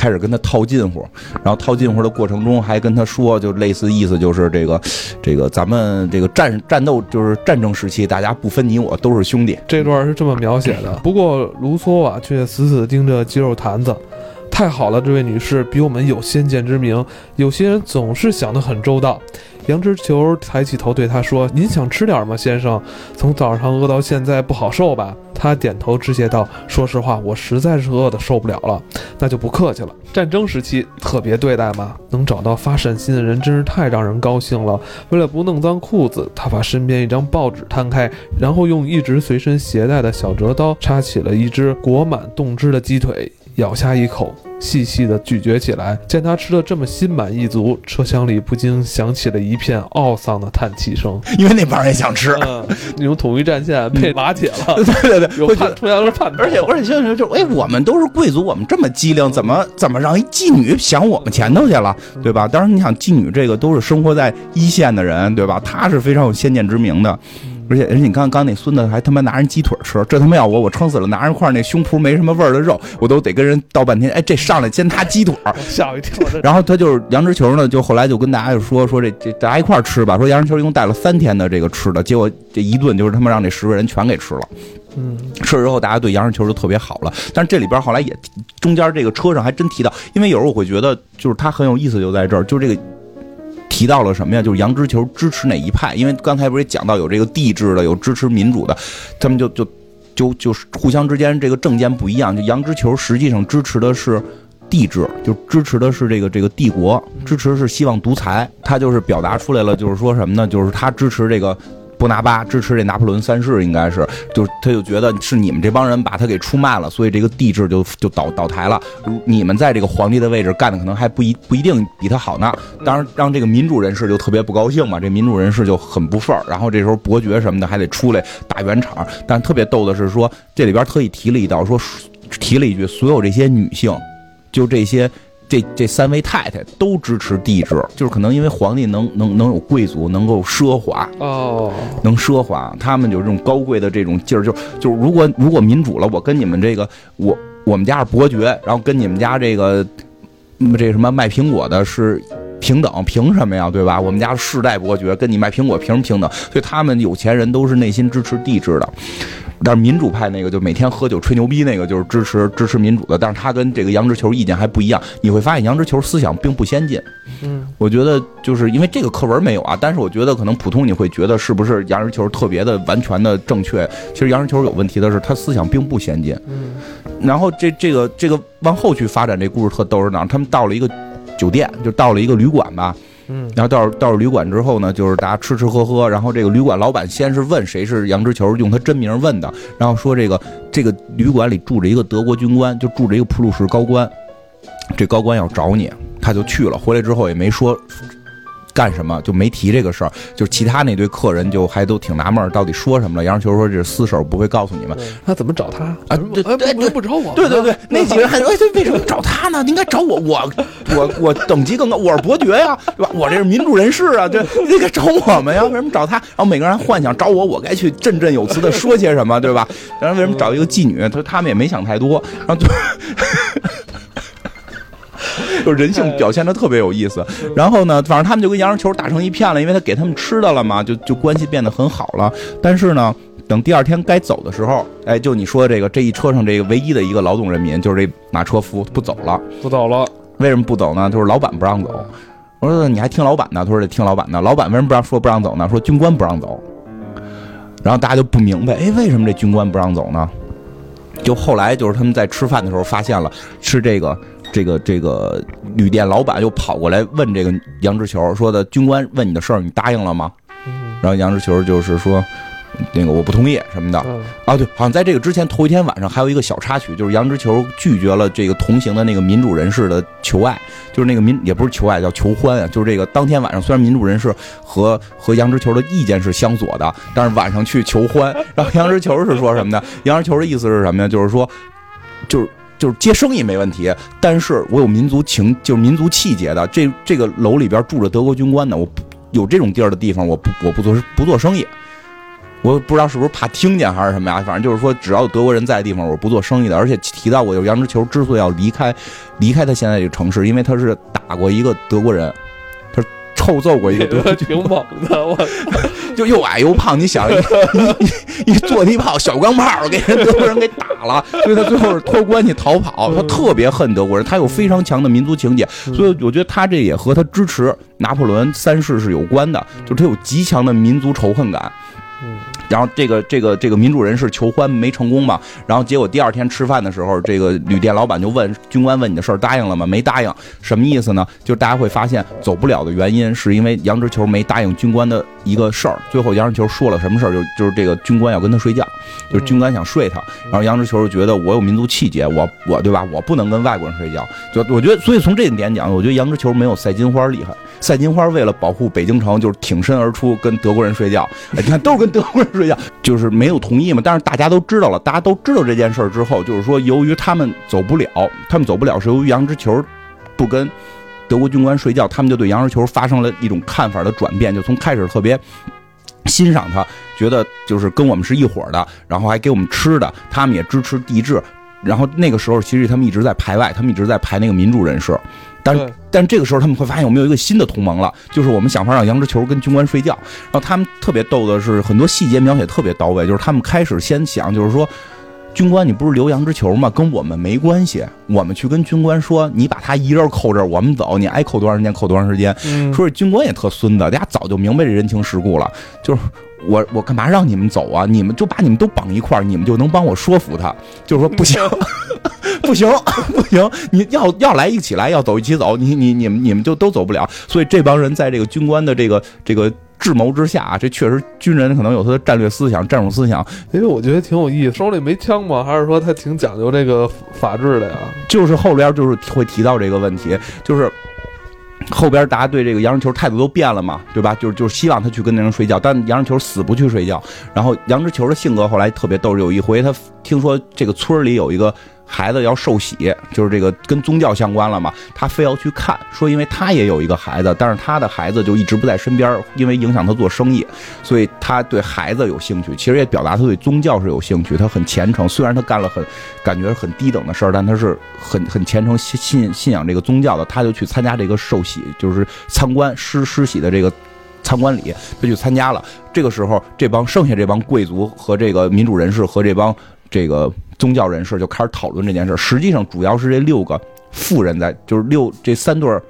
开始跟他套近乎，然后套近乎的过程中还跟他说，就类似意思就是这个这个咱们这个战战斗就是战争时期，大家不分你我，都是兄弟。这段是这么描写的。不过卢梭啊，却死死盯着肌肉坛子。太好了，这位女士比我们有先见之明。有些人总是想得很周到。杨之球抬起头对他说：“您想吃点吗，先生？从早上饿到现在不好受吧？”他点头致谢道：“说实话，我实在是饿得受不了了。那就不客气了。战争时期特别对待嘛，能找到发善心的人真是太让人高兴了。为了不弄脏裤子，他把身边一张报纸摊开，然后用一直随身携带的小折刀插起了一只裹满冻汁的鸡腿，咬下一口。”细细的咀嚼起来，见他吃的这么心满意足，车厢里不禁响起了一片懊丧的叹气声。因为那帮人也想吃，嗯，那种统一战线配瓦解了，对对对，有会觉得叛出现了叛徒，而且而且现在就是，哎，我们都是贵族，我们这么机灵，怎么怎么让一妓女想我们前头去了，对吧？当然，你想妓女这个都是生活在一线的人，对吧？她是非常有先见之明的。而且而且你刚刚那孙子还他妈拿人鸡腿吃，这他妈要我我撑死了，拿人块那胸脯没什么味儿的肉，我都得跟人道半天。哎，这上来煎他鸡腿儿，吓我一跳。然后他就是杨之球呢，就后来就跟大家就说说这这大家一块儿吃吧，说杨之球一共带了三天的这个吃的，结果这一顿就是他妈让这十个人全给吃了。嗯，吃了之后，大家对杨世球就特别好了。但是这里边后来也中间这个车上还真提到，因为有时候我会觉得，就是他很有意思，就在这儿，就是这个提到了什么呀？就是杨之球支持哪一派？因为刚才不是也讲到有这个帝制的，有支持民主的，他们就就就就是互相之间这个政见不一样。就杨之球实际上支持的是。帝制就支持的是这个这个帝国，支持是希望独裁，他就是表达出来了，就是说什么呢？就是他支持这个波拿巴，支持这拿破仑三世，应该是，就是他就觉得是你们这帮人把他给出卖了，所以这个帝制就就倒倒台了。你们在这个皇帝的位置干的可能还不一不一定比他好呢。当然，让这个民主人士就特别不高兴嘛，这民主人士就很不忿儿。然后这时候伯爵什么的还得出来打圆场。但特别逗的是说，这里边特意提了一道，说提了一句，所有这些女性。就这些，这这三位太太都支持帝制，就是可能因为皇帝能能能有贵族，能够奢华，哦，能奢华，他们有这种高贵的这种劲儿，就就如果如果民主了，我跟你们这个我我们家是伯爵，然后跟你们家这个嗯这什么卖苹果的是。平等，凭什么呀？对吧？我们家世代伯爵跟你卖苹果凭什么平等？所以他们有钱人都是内心支持帝制的。但是民主派那个就每天喝酒吹牛逼那个就是支持支持民主的，但是他跟这个杨之球意见还不一样。你会发现杨之球思想并不先进。嗯，我觉得就是因为这个课文没有啊，但是我觉得可能普通你会觉得是不是杨之球特别的完全的正确？其实杨之球有问题的是他思想并不先进。嗯，然后这这个这个往后去发展这故事特逗是哪儿？他们到了一个酒店，就到了一个旅馆吧。嗯，然后到到旅馆之后呢，就是大家吃吃喝喝，然后这个旅馆老板先是问谁是杨之球，用他真名问的，然后说这个这个旅馆里住着一个德国军官，就住着一个普鲁士高官，这高官要找你，他就去了，回来之后也没说干什么，就没提这个事儿。就是其他那堆客人就还都挺纳闷，到底说什么了。杨志球说这是私事，不会告诉你们。他怎么找他啊对对对不不不找我，对对对，那几个人还说，哎，对，为什么找他呢？应该找我，我我我等级更高，我是伯爵呀，对吧？我这是民主人士啊，对，应该找我们呀，为什么找他？然后每个人还幻想找我，我该去振振有词的说些什么，对吧？然后为什么找一个妓女？他他们也没想太多，然后就。就人性表现的特别有意思，然后呢，反正他们就跟杨志球打成一片了，因为他给他们吃的了嘛，就就关系变得很好了。但是呢，等第二天该走的时候，哎，就你说这个这一车上这个唯一的一个劳动人民，就是这马车夫不走了。不走了。为什么不走呢？就是老板不让走。我说你还听老板的？他说得听老板的。老板为什么不让说不让走呢？说军官不让走。然后大家就不明白，哎，为什么这军官不让走呢？就后来就是他们在吃饭的时候发现了，是这个这个这个旅店老板又跑过来问这个杨志球说的，军官问你的事儿，你答应了吗？嗯然后杨志球就是说，那个我不同意什么的。嗯啊，对，好像在这个之前头一天晚上还有一个小插曲，就是杨之球拒绝了这个同行的那个民主人士的求爱，就是那个民也不是求爱，叫求欢啊，就是这个当天晚上虽然民主人士和和杨之球的意见是相左的，但是晚上去求欢，然后杨之球是说什么呢？杨之球的意思是什么呀？就是说，就是。就是接生意没问题，但是我有民族情，就是民族气节的。这这个楼里边住着德国军官呢，我不有这种地儿的地方，我不我不做不做生意。我不知道是不是怕听见还是什么呀，反正就是说，只要有德国人在的地方，我不做生意的。而且提到我，就是杨之球之所以要离开，离开他现在这个城市，因为他是打过一个德国人，臭揍过一个德国军挺猛的，我 就又矮又胖，你想一一一坐地炮小钢炮给人德国人给打了，所以他最后是托关系逃跑。他特别恨德国人，他有非常强的民族情结，所以我觉得他这也和他支持拿破仑三世是有关的，就是他有极强的民族仇恨感。然后这个这个这个民主人士求欢没成功嘛，然后结果第二天吃饭的时候，这个旅店老板就问军官问你的事儿答应了吗？没答应，什么意思呢？就是大家会发现走不了的原因是因为杨之球没答应军官的一个事儿。最后杨之球说了什么事儿？就就是这个军官要跟他睡觉，就是军官想睡他，然后杨之球就觉得我有民族气节，我我对吧？我不能跟外国人睡觉。就我觉得，所以从这一点讲，我觉得杨之球没有赛金花厉害。赛金花为了保护北京城，就是挺身而出跟德国人睡觉。你看都是跟德国人睡觉，就是没有同意嘛。但是大家都知道了，大家都知道这件事儿之后，就是说由于他们走不了，他们走不了是由于杨之球不跟德国军官睡觉，他们就对杨之球发生了一种看法的转变，就从开始特别。欣赏他，觉得就是跟我们是一伙的，然后还给我们吃的，他们也支持帝制。然后那个时候，其实他们一直在排外，他们一直在排那个民主人士。但是但这个时候他们会发现我们有一个新的同盟了，就是我们想法让羊脂球跟军官睡觉。然后他们特别逗的是，很多细节描写特别到位，就是他们开始先想，就是说。军官，你不是留羊脂球吗？跟我们没关系。我们去跟军官说，你把他一人扣这儿，我们走，你爱扣多长时间扣多长时间。嗯说这军官也特孙子，大家早就明白这人情世故了。就是我我干嘛让你们走啊？你们就把你们都绑一块儿，你们就能帮我说服他。就是说不行，不行，不行，你要要来一起来，要走一起走，你你你们你们就都走不了。所以这帮人在这个军官的这个这个智谋之下啊，这确实军人可能有他的战略思想、战术思想，因为我觉得挺有意思，手里没枪吗？还是说他挺讲究这个法治的呀？就是后边就是会提到这个问题，就是后边大家对这个杨志球态度都变了嘛，对吧？就是就是希望他去跟那人睡觉，但杨志球死不去睡觉。然后杨志球的性格后来特别逗，有一回他听说这个村里有一个。孩子要受洗，就是这个跟宗教相关了嘛，他非要去看，说因为他也有一个孩子，但是他的孩子就一直不在身边，因为影响他做生意，所以他对孩子有兴趣，其实也表达他对宗教是有兴趣，他很虔诚，虽然他干了很感觉很低等的事儿，但他是很很虔诚信信信仰这个宗教的，他就去参加这个受洗，就是参观施施洗的这个。参观礼，他去参加了。这个时候，这帮剩下这帮贵族和这个民主人士和这帮这个宗教人士就开始讨论这件事。实际上，主要是这六个富人在，就是六这三对儿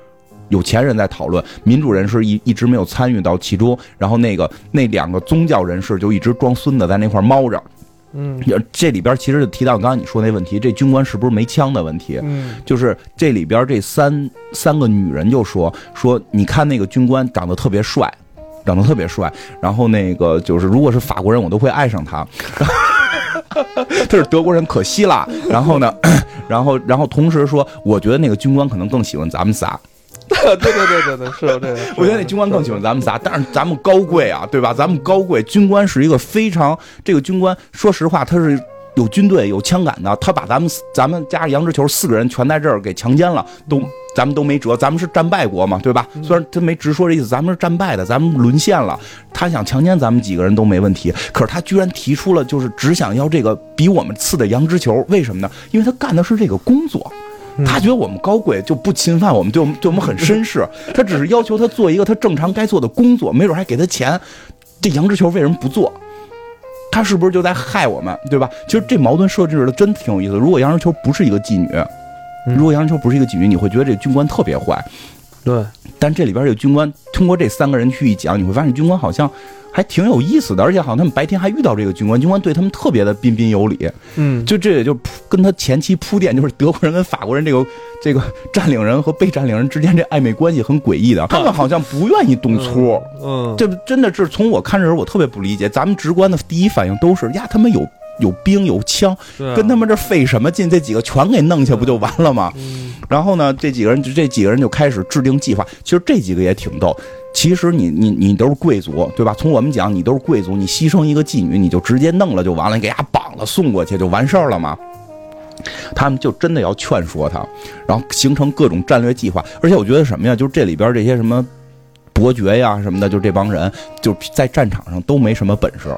有钱人在讨论，民主人士一一直没有参与到其中。然后那个那两个宗教人士就一直装孙子在那块儿猫着。嗯这里边其实就提到刚刚你说那问题，这军官是不是没枪的问题？嗯就是这里边这三三个女人就说说，你看那个军官长得特别帅，长得特别帅，然后那个就是如果是法国人，我都会爱上他。他是德国人，可惜了。然后呢，然后然后同时说，我觉得那个军官可能更喜欢咱们仨。对对对对对，是有这个。我觉得那军官更喜欢咱们仨，但是咱们高贵啊，对吧？咱们高贵，军官是一个非常这个军官，说实话，他是有军队有枪杆的，他把咱们咱们加上杨志球四个人全在这儿给强奸了，都咱们都没辙，咱们是战败国嘛，对吧？虽然他没直说这意思，咱们是战败的，咱们沦陷了。他想强奸咱们几个人都没问题，可是他居然提出了就是只想要这个比我们次的杨之球，为什么呢？因为他干的是这个工作。他觉得我们高贵就不侵犯我们，对我们对我们很绅士。他只是要求他做一个他正常该做的工作，没准还给他钱。这杨之球为什么不做？他是不是就在害我们，对吧？其实这矛盾设置的真挺有意思。如果杨之球不是一个妓女，如果杨之球不是一个妓女，你会觉得这军官特别坏。对，但这里边这个军官通过这三个人去一讲，你会发现军官好像。还挺有意思的，而且好像他们白天还遇到这个军官，军官对他们特别的彬彬有礼。嗯，就这也就跟他前期铺垫，就是德国人跟法国人这个 这个占领人和被占领人之间这暧昧关系很诡异的，他们好像不愿意动粗。嗯，这真的是从我看这时候我特别不理解，咱们直观的第一反应都是呀，他们有有兵有枪，跟他们这费什么劲？这几个全给弄下不就完了吗？然后呢，这几个人就这几个人就开始制定计划。其实这几个也挺逗。其实你你你都是贵族，对吧？从我们讲，你都是贵族，你牺牲一个妓女，你就直接弄了就完了，你给伢绑了送过去就完事儿了吗？他们就真的要劝说他，然后形成各种战略计划。而且我觉得什么呀，就是这里边这些什么伯爵呀什么的，就这帮人就在战场上都没什么本事。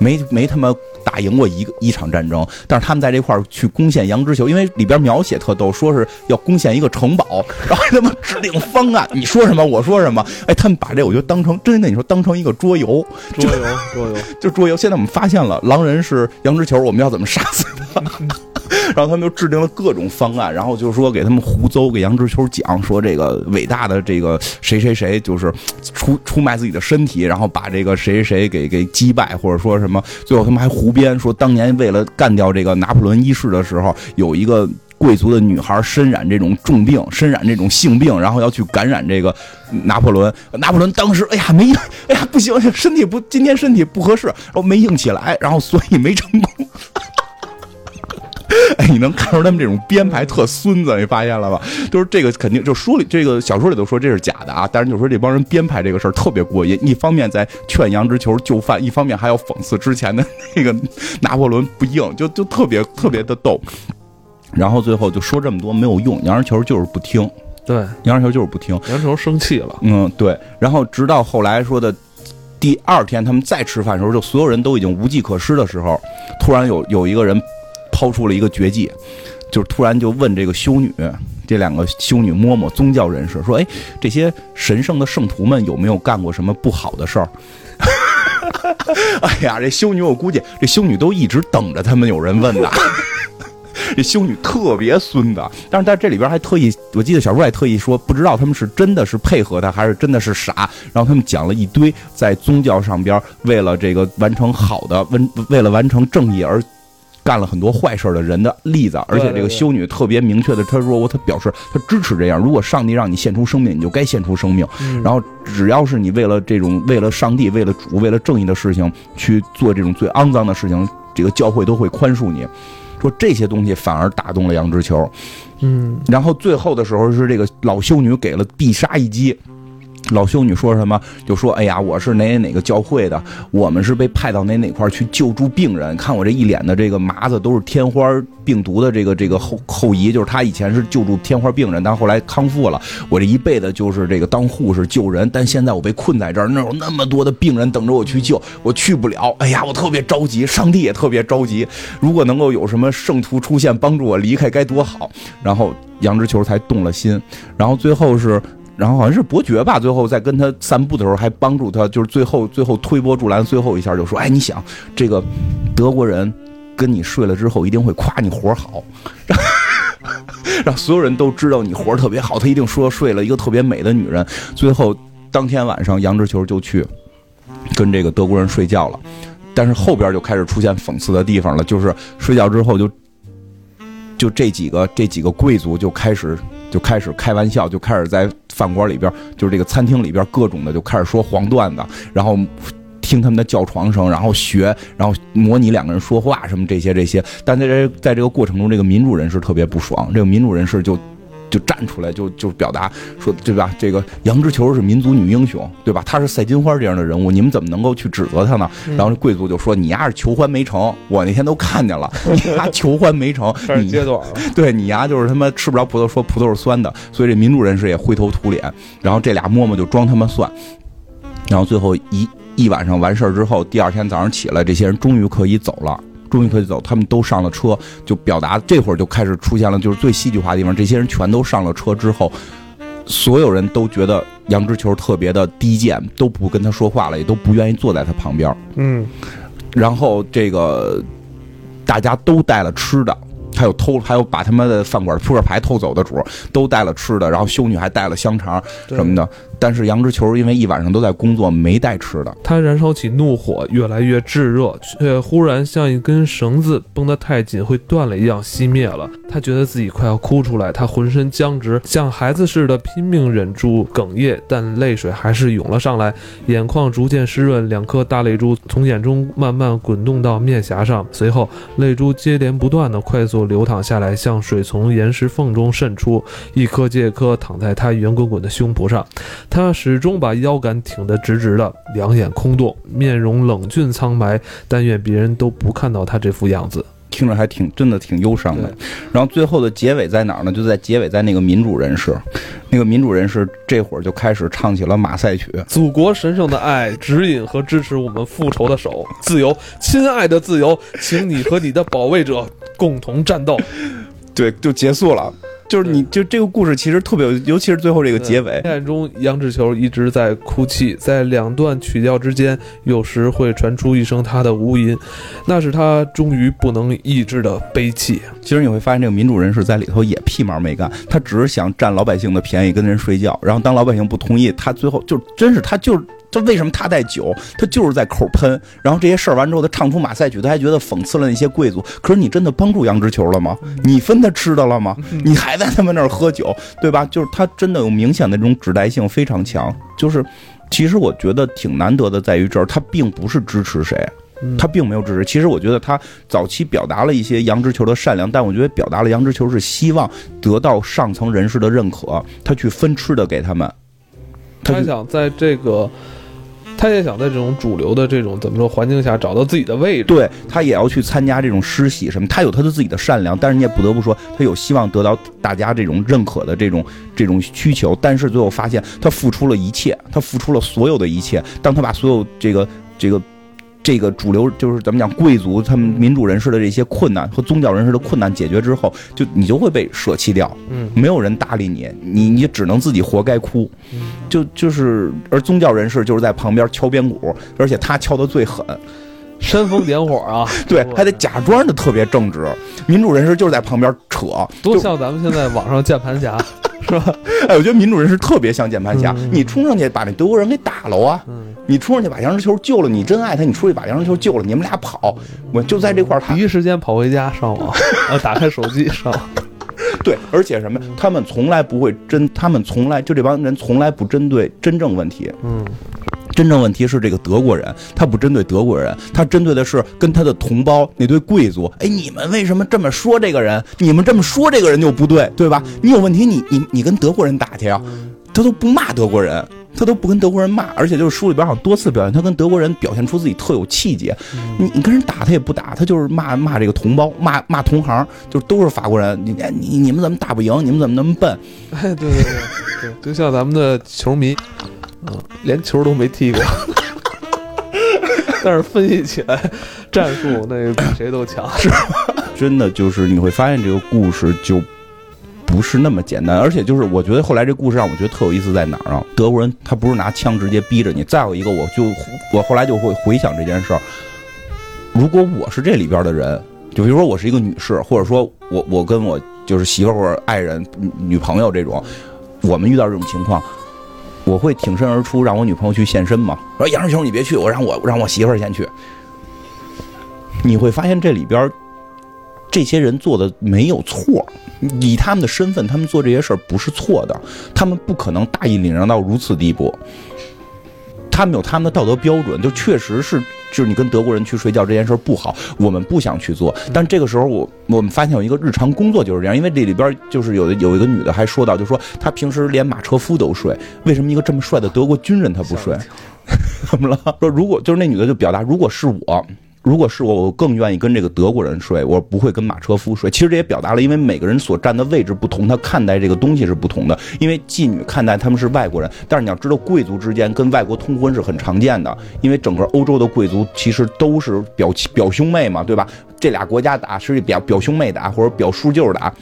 没没他妈打赢过一个一场战争，但是他们在这块儿去攻陷羊脂球，因为里边描写特逗，说是要攻陷一个城堡，然后他妈制定方案，你说什么我说什么，哎，他们把这我觉得当成真的，你说当成一个桌游，桌游桌游 就桌游。现在我们发现了狼人是羊脂球，我们要怎么杀死他？然后他们就制定了各种方案，然后就是说给他们胡诌，给杨之秋讲说这个伟大的这个谁谁谁就是出出卖自己的身体，然后把这个谁谁谁给给击败，或者说什么，最后他们还胡编说当年为了干掉这个拿破仑一世的时候，有一个贵族的女孩身染这种重病，身染这种性病，然后要去感染这个拿破仑。拿破仑当时哎呀没，哎呀不行，身体不今天身体不合适，然后没硬起来，然后所以没成功。哎，你能看出他们这种编排特孙子，你发现了吧？就是这个肯定就书里这个小说里都说这是假的啊，但是就说这帮人编排这个事儿特别过瘾，一方面在劝杨之球就范，一方面还要讽刺之前的 那个拿破仑不硬，就就特别特别的逗。然后最后就说这么多没有用，杨之球就是不听，对，杨之球就是不听，杨之球生气了，嗯，对。然后直到后来说的第二天，他们再吃饭的时候，就所有人都已经无计可施的时候，突然有有一个人。抛出了一个绝技，就是突然就问这个修女，这两个修女嬷嬷宗教人士说：“哎，这些神圣的圣徒们有没有干过什么不好的事儿？” 哎呀，这修女我估计这修女都一直等着他们有人问呢。这修女特别孙子，但是在这里边还特意，我记得小说还特意说，不知道他们是真的是配合他，还是真的是傻。然后他们讲了一堆在宗教上边为了这个完成好的，为为了完成正义而。干了很多坏事的人的例子，而且这个修女特别明确的，她说我，她表示她支持这样。如果上帝让你献出生命，你就该献出生命。然后只要是你为了这种为了上帝、为了主、为了正义的事情去做这种最肮脏的事情，这个教会都会宽恕你。说这些东西反而打动了杨之球，嗯。然后最后的时候是这个老修女给了必杀一击。老修女说什么？就说：“哎呀，我是哪哪个教会的，我们是被派到哪哪块去救助病人。看我这一脸的这个麻子，都是天花病毒的这个这个后后遗。就是他以前是救助天花病人，但后来康复了。我这一辈子就是这个当护士救人，但现在我被困在这儿，那有那么多的病人等着我去救，我去不了。哎呀，我特别着急，上帝也特别着急。如果能够有什么圣徒出现帮助我离开，该多好。然后杨之球才动了心。然后最后是。”然后好像是伯爵吧，最后在跟他散步的时候还帮助他，就是最后最后推波助澜，最后一下就说：“哎，你想这个德国人跟你睡了之后，一定会夸 你活好，让所有人都知道你活特别好。他一定说睡了一个特别美的女人。最后当天晚上，杨之球就去跟这个德国人睡觉了，但是后边就开始出现讽刺的地方了，就是睡觉之后就就这几个这几个贵族就开始就开始开玩笑，就开始在。饭馆里边，就是这个餐厅里边，各种的就开始说黄段子，然后听他们的叫床声，然后学，然后模拟两个人说话什么这些这些。但在这在这个过程中，这个民主人士特别不爽，这个民主人士就就站出来，就就表达说，对吧？这个杨之球是民族女英雄，对吧？她是赛金花这样的人物，你们怎么能够去指责她呢？然后贵族就说：“你丫是求欢没成，我那天都看见了，你丫求欢没成，你接短了，对你丫就是他妈吃不着葡萄说葡萄是酸的。”所以这民主人士也灰头土脸，然后这俩嬷嬷就装他妈蒜，然后最后一一晚上完事儿之后，第二天早上起来，这些人终于可以走了。终于可以走，他们都上了车，就表达这会儿就开始出现了，就是最戏剧化的地方。这些人全都上了车之后，所有人都觉得杨之球特别的低贱，都不跟他说话了，也都不愿意坐在他旁边。嗯，然后这个大家都带了吃的。还有偷，还有把他们的饭馆扑克牌偷走的主都带了吃的，然后修女还带了香肠什么的。但是杨之球因为一晚上都在工作，没带吃的。他燃烧起怒火，越来越炙热，却忽然像一根绳子绷得太紧会断了一样熄灭了。他觉得自己快要哭出来，他浑身僵直，像孩子似的拼命忍住哽咽，但泪水还是涌了上来，眼眶逐渐湿润，两颗大泪珠从眼中慢慢滚动到面颊上，随后泪珠接连不断的快速。流淌下来，像水从岩石缝中渗出，一颗接一颗躺在他圆滚滚的胸脯上。他始终把腰杆挺得直直的，两眼空洞，面容冷峻苍白。但愿别人都不看到他这副样子。听着还挺真的，挺忧伤的。然后最后的结尾在哪儿呢？就在结尾，在那个民主人士，那个民主人士这会儿就开始唱起了马赛曲。祖国神圣的爱指引和支持我们复仇的手，自由，亲爱的自由，请你和你的保卫者共同战斗。对，就结束了。就是你就这个故事其实特别有，尤其是最后这个结尾。黑暗中，杨志球一直在哭泣，在两段曲调之间，有时会传出一声他的呜吟，那是他终于不能抑制的悲泣。其实你会发现，这个民主人士在里头也屁毛没干，他只是想占老百姓的便宜，跟人睡觉。然后当老百姓不同意，他最后就真是他就是。他为什么他带酒？他就是在口喷。然后这些事儿完之后，他唱出马赛曲，他还觉得讽刺了那些贵族。可是你真的帮助杨之球了吗？你分他吃的了吗？你还在他们那儿喝酒，对吧？就是他真的有明显的这种指代性非常强。就是，其实我觉得挺难得的，在于这儿，他并不是支持谁，他并没有支持。其实我觉得他早期表达了一些杨之球的善良，但我觉得表达了杨之球是希望得到上层人士的认可，他去分吃的给他们。他想在这个。他也想在这种主流的这种怎么说环境下找到自己的位置，对他也要去参加这种施洗什么，他有他的自己的善良，但是你也不得不说，他有希望得到大家这种认可的这种这种需求，但是最后发现他付出了一切，他付出了所有的一切，当他把所有这个这个。这个主流就是咱们讲，贵族他们民主人士的这些困难和宗教人士的困难解决之后，就你就会被舍弃掉，嗯，没有人搭理你，你你只能自己活该哭，就就是而宗教人士就是在旁边敲边鼓，而且他敲的最狠，煽风点火啊，对，还得假装的特别正直，民主人士就是在旁边扯，多像咱们现在网上键盘侠。是吧？哎，我觉得民主人士特别像键盘侠，你冲上去把那德国人给打了啊！你冲上去把杨志球救了，你真爱他，你出去把杨志球救了，你们俩跑，我就在这块儿，第一时间跑回家上网，啊，打开手机上。对，而且什么？他们从来不会针，他们从来就这帮人从来不针对真正问题。嗯。真正问题是这个德国人，他不针对德国人，他针对的是跟他的同胞那堆贵族。哎，你们为什么这么说这个人？你们这么说这个人就不对，对吧？你有问题，你你你跟德国人打去啊。他都不骂德国人，他都不跟德国人骂，而且就是书里边好像多次表现他跟德国人表现出自己特有气节。你你跟人打他也不打，他就是骂骂这个同胞，骂骂同行，就都是法国人。你你你们怎么打不赢？你们怎么那么笨？哎，对对对对，就像咱们的球迷。嗯，连球都没踢过，但是分析起来，战术那个比谁都强，是吧？真的就是你会发现这个故事就不是那么简单，而且就是我觉得后来这故事让我觉得特有意思在哪儿啊？德国人他不是拿枪直接逼着你，再有一个我就我后来就会回想这件事儿，如果我是这里边的人，就比如说我是一个女士，或者说我我跟我就是媳妇或者爱人、女朋友这种，我们遇到这种情况。我会挺身而出，让我女朋友去献身吗？说杨世雄，你别去，我让我让我媳妇儿先去。你会发现这里边这些人做的没有错，以他们的身份，他们做这些事儿不是错的，他们不可能大义凛然到如此地步。他们有他们的道德标准，就确实是就是你跟德国人去睡觉这件事儿不好，我们不想去做。但这个时候我我们发现有一个日常工作就是这样，因为这里边就是有的有一个女的还说到，就说她平时连马车夫都睡，为什么一个这么帅的德国军人他不睡？怎么了？说如果就是那女的就表达，如果是我。如果是我，我更愿意跟这个德国人睡，我不会跟马车夫睡。其实这也表达了，因为每个人所站的位置不同，他看待这个东西是不同的。因为妓女看待他们是外国人，但是你要知道，贵族之间跟外国通婚是很常见的，因为整个欧洲的贵族其实都是表表兄妹嘛，对吧？这俩国家打是表表兄妹打或者表叔舅打，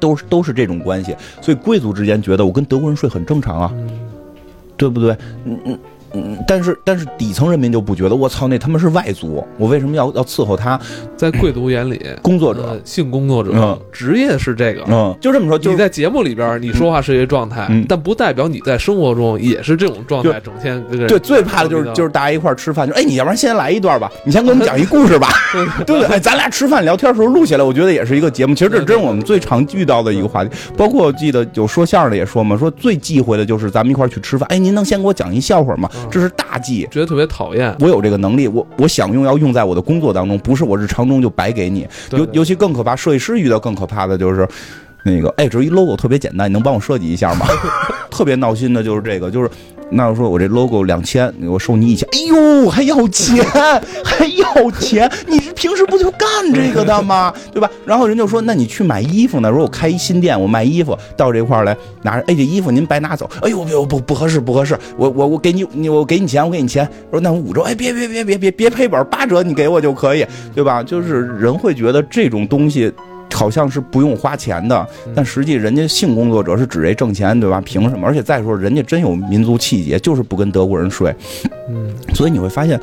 都是都是这种关系，所以贵族之间觉得我跟德国人睡很正常啊，对不对？嗯嗯。嗯，但是但是底层人民就不觉得，我操，那他们是外族，我为什么要要伺候他？在贵族眼里，工作者、性工作者，嗯职业是这个，嗯，就这么说。你在节目里边你说话是一个状态，但不代表你在生活中也是这种状态，整天对。最怕的就是就是大家一块吃饭，就哎，你要不然先来一段吧，你先给我们讲一故事吧，对不对？哎，咱俩吃饭聊天的时候录下来，我觉得也是一个节目。其实这真是我们最常遇到的一个话题，包括我记得有说相声的也说嘛，说最忌讳的就是咱们一块去吃饭，哎，您能先给我讲一笑话吗？这是大忌。觉得特别讨厌。我有这个能力，我我想用要用在我的工作当中，不是我日常中就白给你。尤尤其更可怕，设计师遇到更可怕的就是，那个哎，这一 logo 特别简单，你能帮我设计一下吗？特别闹心的就是这个，就是。那我说我这 logo 两千，我收你一千，哎呦还要钱，还要钱，你是平时不就干这个的吗？对吧？然后人就说，那你去买衣服呢？说我开一新店，我卖衣服，到这块儿来拿着，哎，这衣服您白拿走，哎呦不不不合适不合适，我我我给你你我给你钱我给你钱，说那五折，哎别别别别别别赔本，八折你给我就可以，对吧？就是人会觉得这种东西。好像是不用花钱的，但实际人家性工作者是指这挣钱，对吧？凭什么？而且再说，人家真有民族气节，就是不跟德国人睡。嗯，所以你会发现，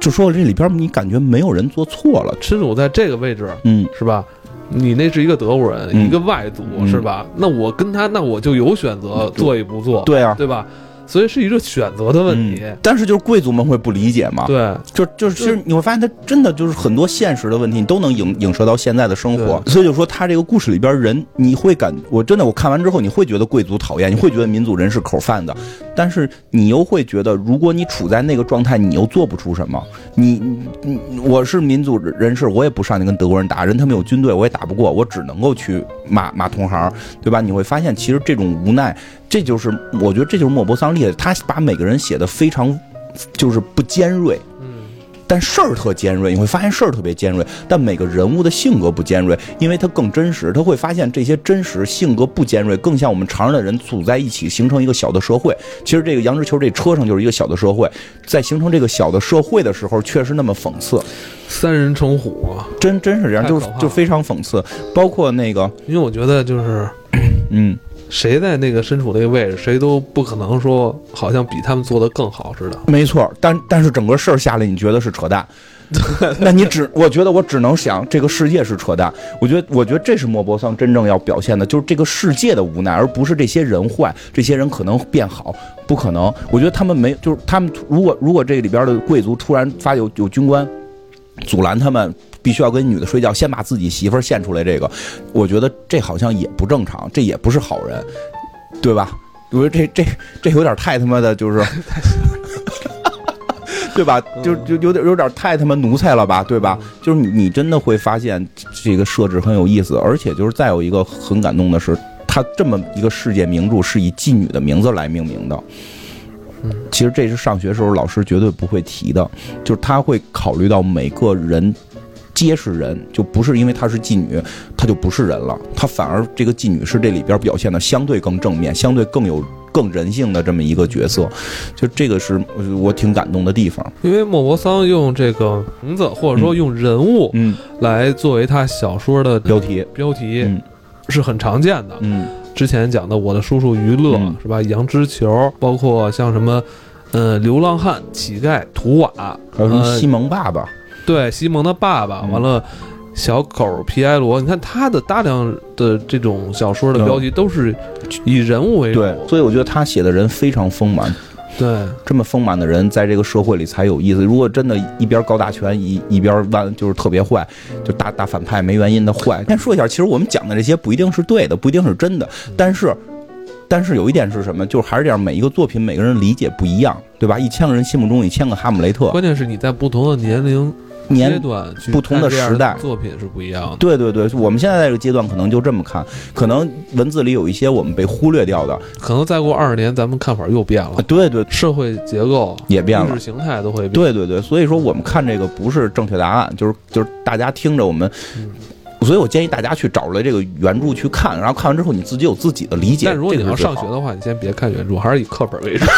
就说这里边你感觉没有人做错了。吃主在这个位置，嗯，是吧？你那是一个德国人，一个外族，是吧？那我跟他，那我就有选择，做与不做，对啊，对吧？所以是一个选择的问题，但是就是贵族们会不理解嘛？对，就就是其实你会发现，他真的就是很多现实的问题，你都能影影射到现在的生活。所以就说他这个故事里边人，你会感，我真的我看完之后，你会觉得贵族讨厌，你会觉得民族人是口饭的，但是你又会觉得，如果你处在那个状态，你又做不出什么。你你我是民族人士，我也不上去跟德国人打，人他们有军队，我也打不过，我只能够去骂骂同行，对吧？你会发现，其实这种无奈。这就是我觉得这就是莫泊桑厉害，他把每个人写的非常，就是不尖锐，但事儿特尖锐，你会发现事儿特别尖锐，但每个人物的性格不尖锐，因为他更真实，他会发现这些真实性格不尖锐，更像我们常人的人组在一起形成一个小的社会。其实这个杨之球这车上就是一个小的社会，在形成这个小的社会的时候，确实那么讽刺，三人成虎，真真是这样，就是就非常讽刺，包括那个，因为我觉得就是，嗯。谁在那个身处那个位置，谁都不可能说好像比他们做的更好似的。没错，但但是整个事儿下来，你觉得是扯淡？那你只我觉得我只能想，这个世界是扯淡。我觉得我觉得这是莫泊桑真正要表现的，就是这个世界的无奈，而不是这些人坏，这些人可能变好，不可能。我觉得他们没，就是他们如果如果这里边的贵族突然发有有军官阻拦他们。必须要跟女的睡觉，先把自己媳妇儿献出来。这个，我觉得这好像也不正常，这也不是好人，对吧？我觉得这这这有点太他妈的，就是，对吧？就就有点有点太他妈奴才了吧，对吧？就是你你真的会发现这个设置很有意思，而且就是再有一个很感动的是，他这么一个世界名著是以妓女的名字来命名的。其实这是上学时候老师绝对不会提的，就是他会考虑到每个人。皆是人，就不是因为她是妓女，她就不是人了。她反而这个妓女是这里边表现的相对更正面，相对更有更人性的这么一个角色。就这个是我挺感动的地方。因为莫泊桑用这个名字或者说用人物，嗯，来作为他小说的标题，标题是很常见的。嗯，之前讲的《我的叔叔于勒》是吧？羊脂球，包括像什么，呃，流浪汉、乞丐、图瓦，还有什么西蒙爸爸。对，西蒙的爸爸，完了，小狗皮埃罗，你看他的大量的这种小说的标题都是以人物为主，对，所以我觉得他写的人非常丰满，对，这么丰满的人在这个社会里才有意思。如果真的一边高大全，一一边弯，就是特别坏，就大大反派，没原因的坏。先说一下，其实我们讲的这些不一定是对的，不一定是真的，但是。但是有一点是什么？就是还是这样，每一个作品每个人理解不一样，对吧？一千个人心目中一千个哈姆雷特，关键是你在不同的年龄阶年段不同的时代作品是不一样的。对对对，我们现在这个阶段可能就这么看，可能文字里有一些我们被忽略掉的，可能再过二十年，咱们看法又变了啊，对对社会结构、也变了意识形态都会变。对对对，所以说我们看这个不是正确答案，就是就是大家听着我们，嗯所以我建议大家去找来这个原著去看，然后看完之后你自己有自己的理解。但如果你要上学的话，你先别看原著，还是以课本为主。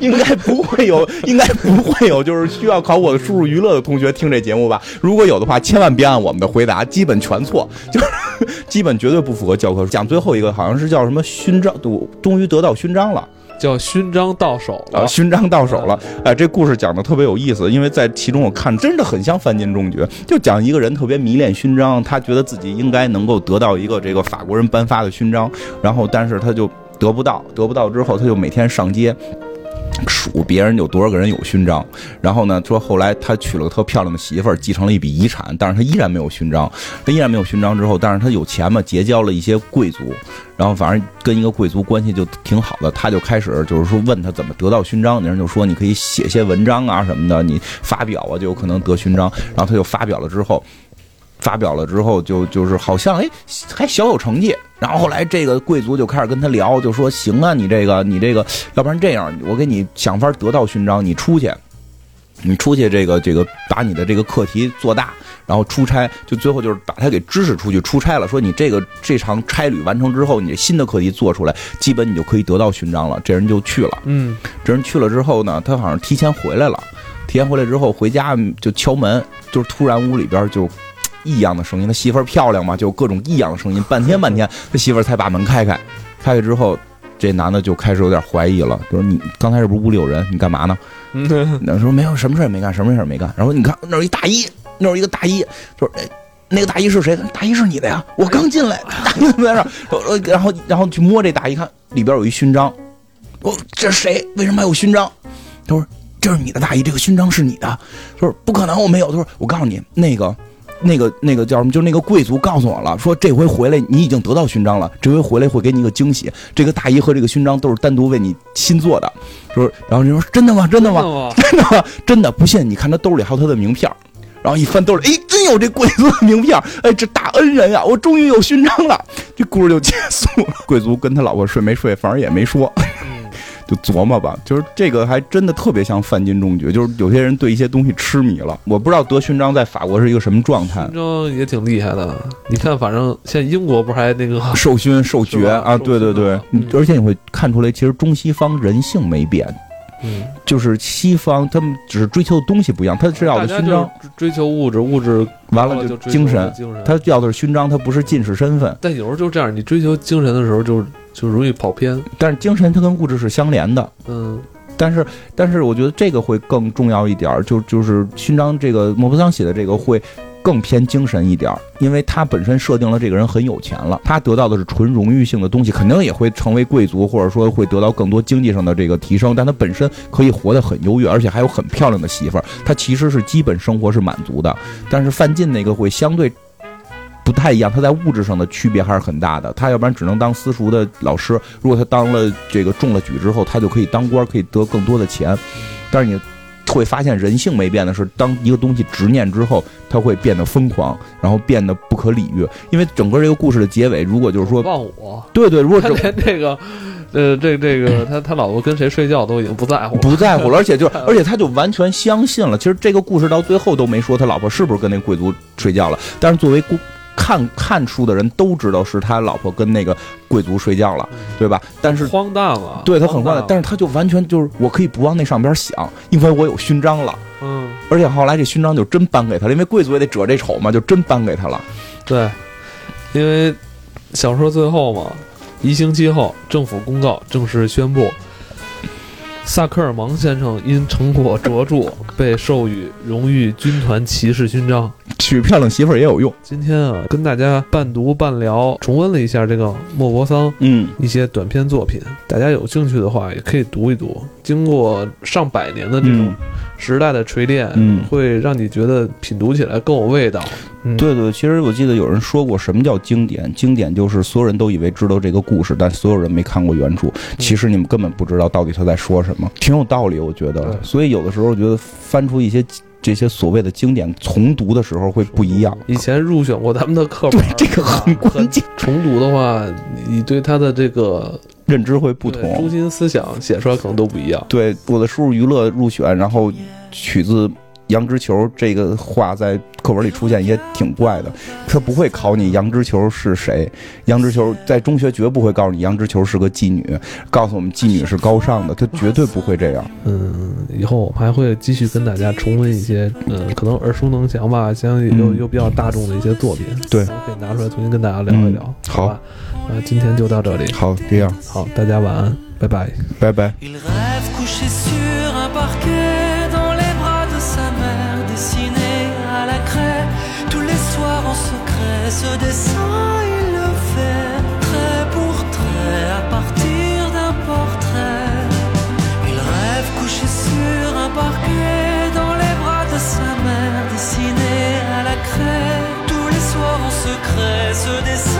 应该不会有，应该不会有，就是需要考我的输入娱乐的同学听这节目吧？如果有的话，千万别按我们的回答，基本全错，就是 基本绝对不符合教科书。讲最后一个好像是叫什么勋章，我终于得到勋章了。叫勋章到手了。啊，勋章到手了。哎，这故事讲的特别有意思，因为在其中我看真的很像范进中举，就讲一个人特别迷恋勋章，他觉得自己应该能够得到一个这个法国人颁发的勋章，然后但是他就得不到，得不到之后他就每天上街。数别人有多少个人有勋章，然后呢，说后来他娶了个特漂亮的媳妇儿，继承了一笔遗产，但是他依然没有勋章。他依然没有勋章之后，但是他有钱嘛，结交了一些贵族，然后反正跟一个贵族关系就挺好的，他就开始就是说问他怎么得到勋章，那人就说你可以写些文章啊什么的，你发表啊就有可能得勋章。然后他就发表了之后，发表了之后就就是好像哎还小有成绩。然后后来这个贵族就开始跟他聊，就说行啊，你这个你这个，要不然这样，我给你想法得到勋章，你出去。你出去这个这个把你的这个课题做大，然后出差，就最后就是把他给支持出去出差了。说你这个这场差旅完成之后，你这新的课题做出来，基本你就可以得到勋章了。这人就去了。嗯，这人去了之后呢，他好像提前回来了。提前回来之后回家就敲门，就是突然屋里边就异样的声音。他媳妇儿漂亮嘛，就各种异样的声音，半天半天，他媳妇儿才把门开开。开开之后，这男的就开始有点怀疑了，就说你刚才是不是屋里有人？你干嘛呢？嗯那说没有什么事也没干，什么事儿也没干。然后你看那儿有一大衣，那儿有一个大衣，说哎，那个大衣是谁的？大衣是你的呀，我刚进来，大衣在那儿。呃然后然后去摸这大衣，看里边有一勋章。我这是谁？为什么还有勋章？他说这是你的大衣，这个勋章是你的。他说不可能，我没有。他说我告诉你，那个。那个那个叫什么？就那个贵族告诉我了，说这回回来你已经得到勋章了，这回回来会给你一个惊喜。这个大衣和这个勋章都是单独为你新做的。说，然后人说真的吗？真的吗？真的吗？真的不信，你看他兜里还有他的名片然后一翻兜里，哎，真有这贵族的名片儿哎，这大恩人呀，我终于有勋章了。这故事就结束了。贵族跟他老婆睡没睡，反正也没说，嗯就琢磨吧。就是这个还真的特别像范进中举，就是有些人对一些东西痴迷了。我不知道德勋章在法国是一个什么状态勋，章也挺厉害的。你看，反正现在英国不是还那个 授勋授爵啊，对对对而且你会看出来，其实中西方人性没变。嗯，就是西方，他们只是追求的东西不一样，他是要的勋章，追求物质，物质完了就精神。他要的是勋章，他不是进士身份。但有时候就这样，你追求精神的时候就就容易跑偏。但是精神它跟物质是相连的。嗯，但是，但是我觉得这个会更重要一点儿，就就是勋章这个莫泊桑写的这个会更偏精神一点儿，因为他本身设定了这个人很有钱了，他得到的是纯荣誉性的东西，肯定也会成为贵族，或者说会得到更多经济上的这个提升，但他本身可以活得很优越，而且还有很漂亮的媳妇儿，他其实是基本生活是满足的，但是范进那个会相对。不太一样，他在物质上的区别还是很大的。他要不然只能当私塾的老师，如果他当了这个中了举之后，他就可以当官，可以得更多的钱。但是你会发现人性没变的是，当一个东西执念之后，它会变得疯狂，然后变得不可理喻。因为整个这个故事的结尾，如果就是说，忘我，对对，如果 他这连这个，呃，这这个他他老婆跟谁睡觉都已经不在乎了。不在乎了，而且就而且他就完全相信了。其实这个故事到最后都没说他老婆是不是跟那贵族睡觉了，但是作为故看看书的人都知道是他老婆跟那个贵族睡觉了，对吧？但是荒诞了，对他很荒诞诞，，但是他就完全就是我可以不往那上边想，因为我有勋章了。嗯，而且后来这勋章就真颁给他了，因为贵族也得遮这丑嘛，就真颁给他了。对，因为小说最后嘛，一星期后，政府公告正式宣布，萨克尔芒先生因成果卓著，被授予荣誉军团骑士勋章。娶漂亮媳妇儿也有用。今天啊，跟大家半读半聊，重温了一下这个莫泊桑嗯，一些短篇作品，大家有兴趣的话也可以读一读。经过上百年的这种嗯时代的锤炼，嗯会让你觉得品读起来更有味道。嗯，对对，其实我记得有人说过，什么叫经典？经典就是所有人都以为知道这个故事，但所有人没看过原著。其实你们根本不知道到底他在说什么，挺有道理，我觉得。所以有的时候，我觉得翻出一些这些所谓的经典，重读的时候会不一样。以前入选过咱们的课本对，，这个很关键，重读的话，你对他的这个认知会不同中。心思想写出来可能都不一样。对，我的输入娱乐入选，然后取自。杨之球这个话在课文里出现也挺怪的，他不会考你杨之球是谁。杨之球在中学绝不会告诉你杨之球是个妓女，告诉我们妓女是高尚的，他绝对不会这样。嗯，以后我们还会继续跟大家重温一些，嗯，可能耳熟能详吧，相信又嗯又比较大众的一些作品，对咱们可以拿出来重新跟大家聊一聊，嗯好吧？那今天就到这里，好，这样，好，大家晚安，拜拜。拜拜。Dessin il le fait trait pour trait à partir d'un portrait. Il rêve couché sur un parquet dans les bras de sa mère, dessiné à la craie. Tous les soirs en secret, ce dessin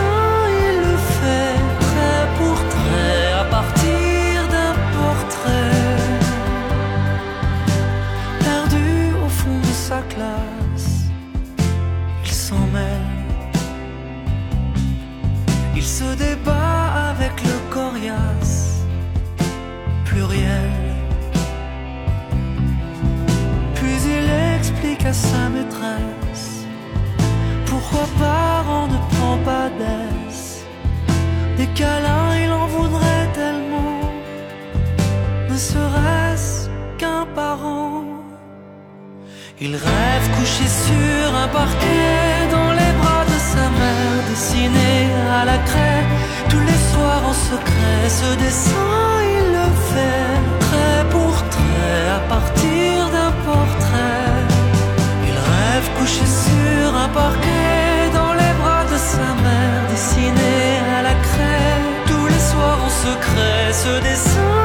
parquet dans les bras de sa mère, dessiné à la craie. Tous les soirs en secret, ce dessin il le fait trait pour trait à partir d'un portrait. Il rêve couché sur un parquet dans les bras de sa mère, dessiné à la craie. Tous les soirs en secret, ce dessin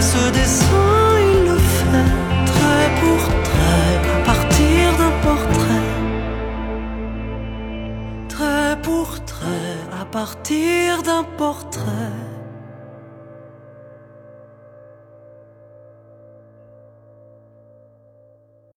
ce dessin il le fait trait pour trait à partir d'un portrait. Trait pour trait à partir d'un portrait.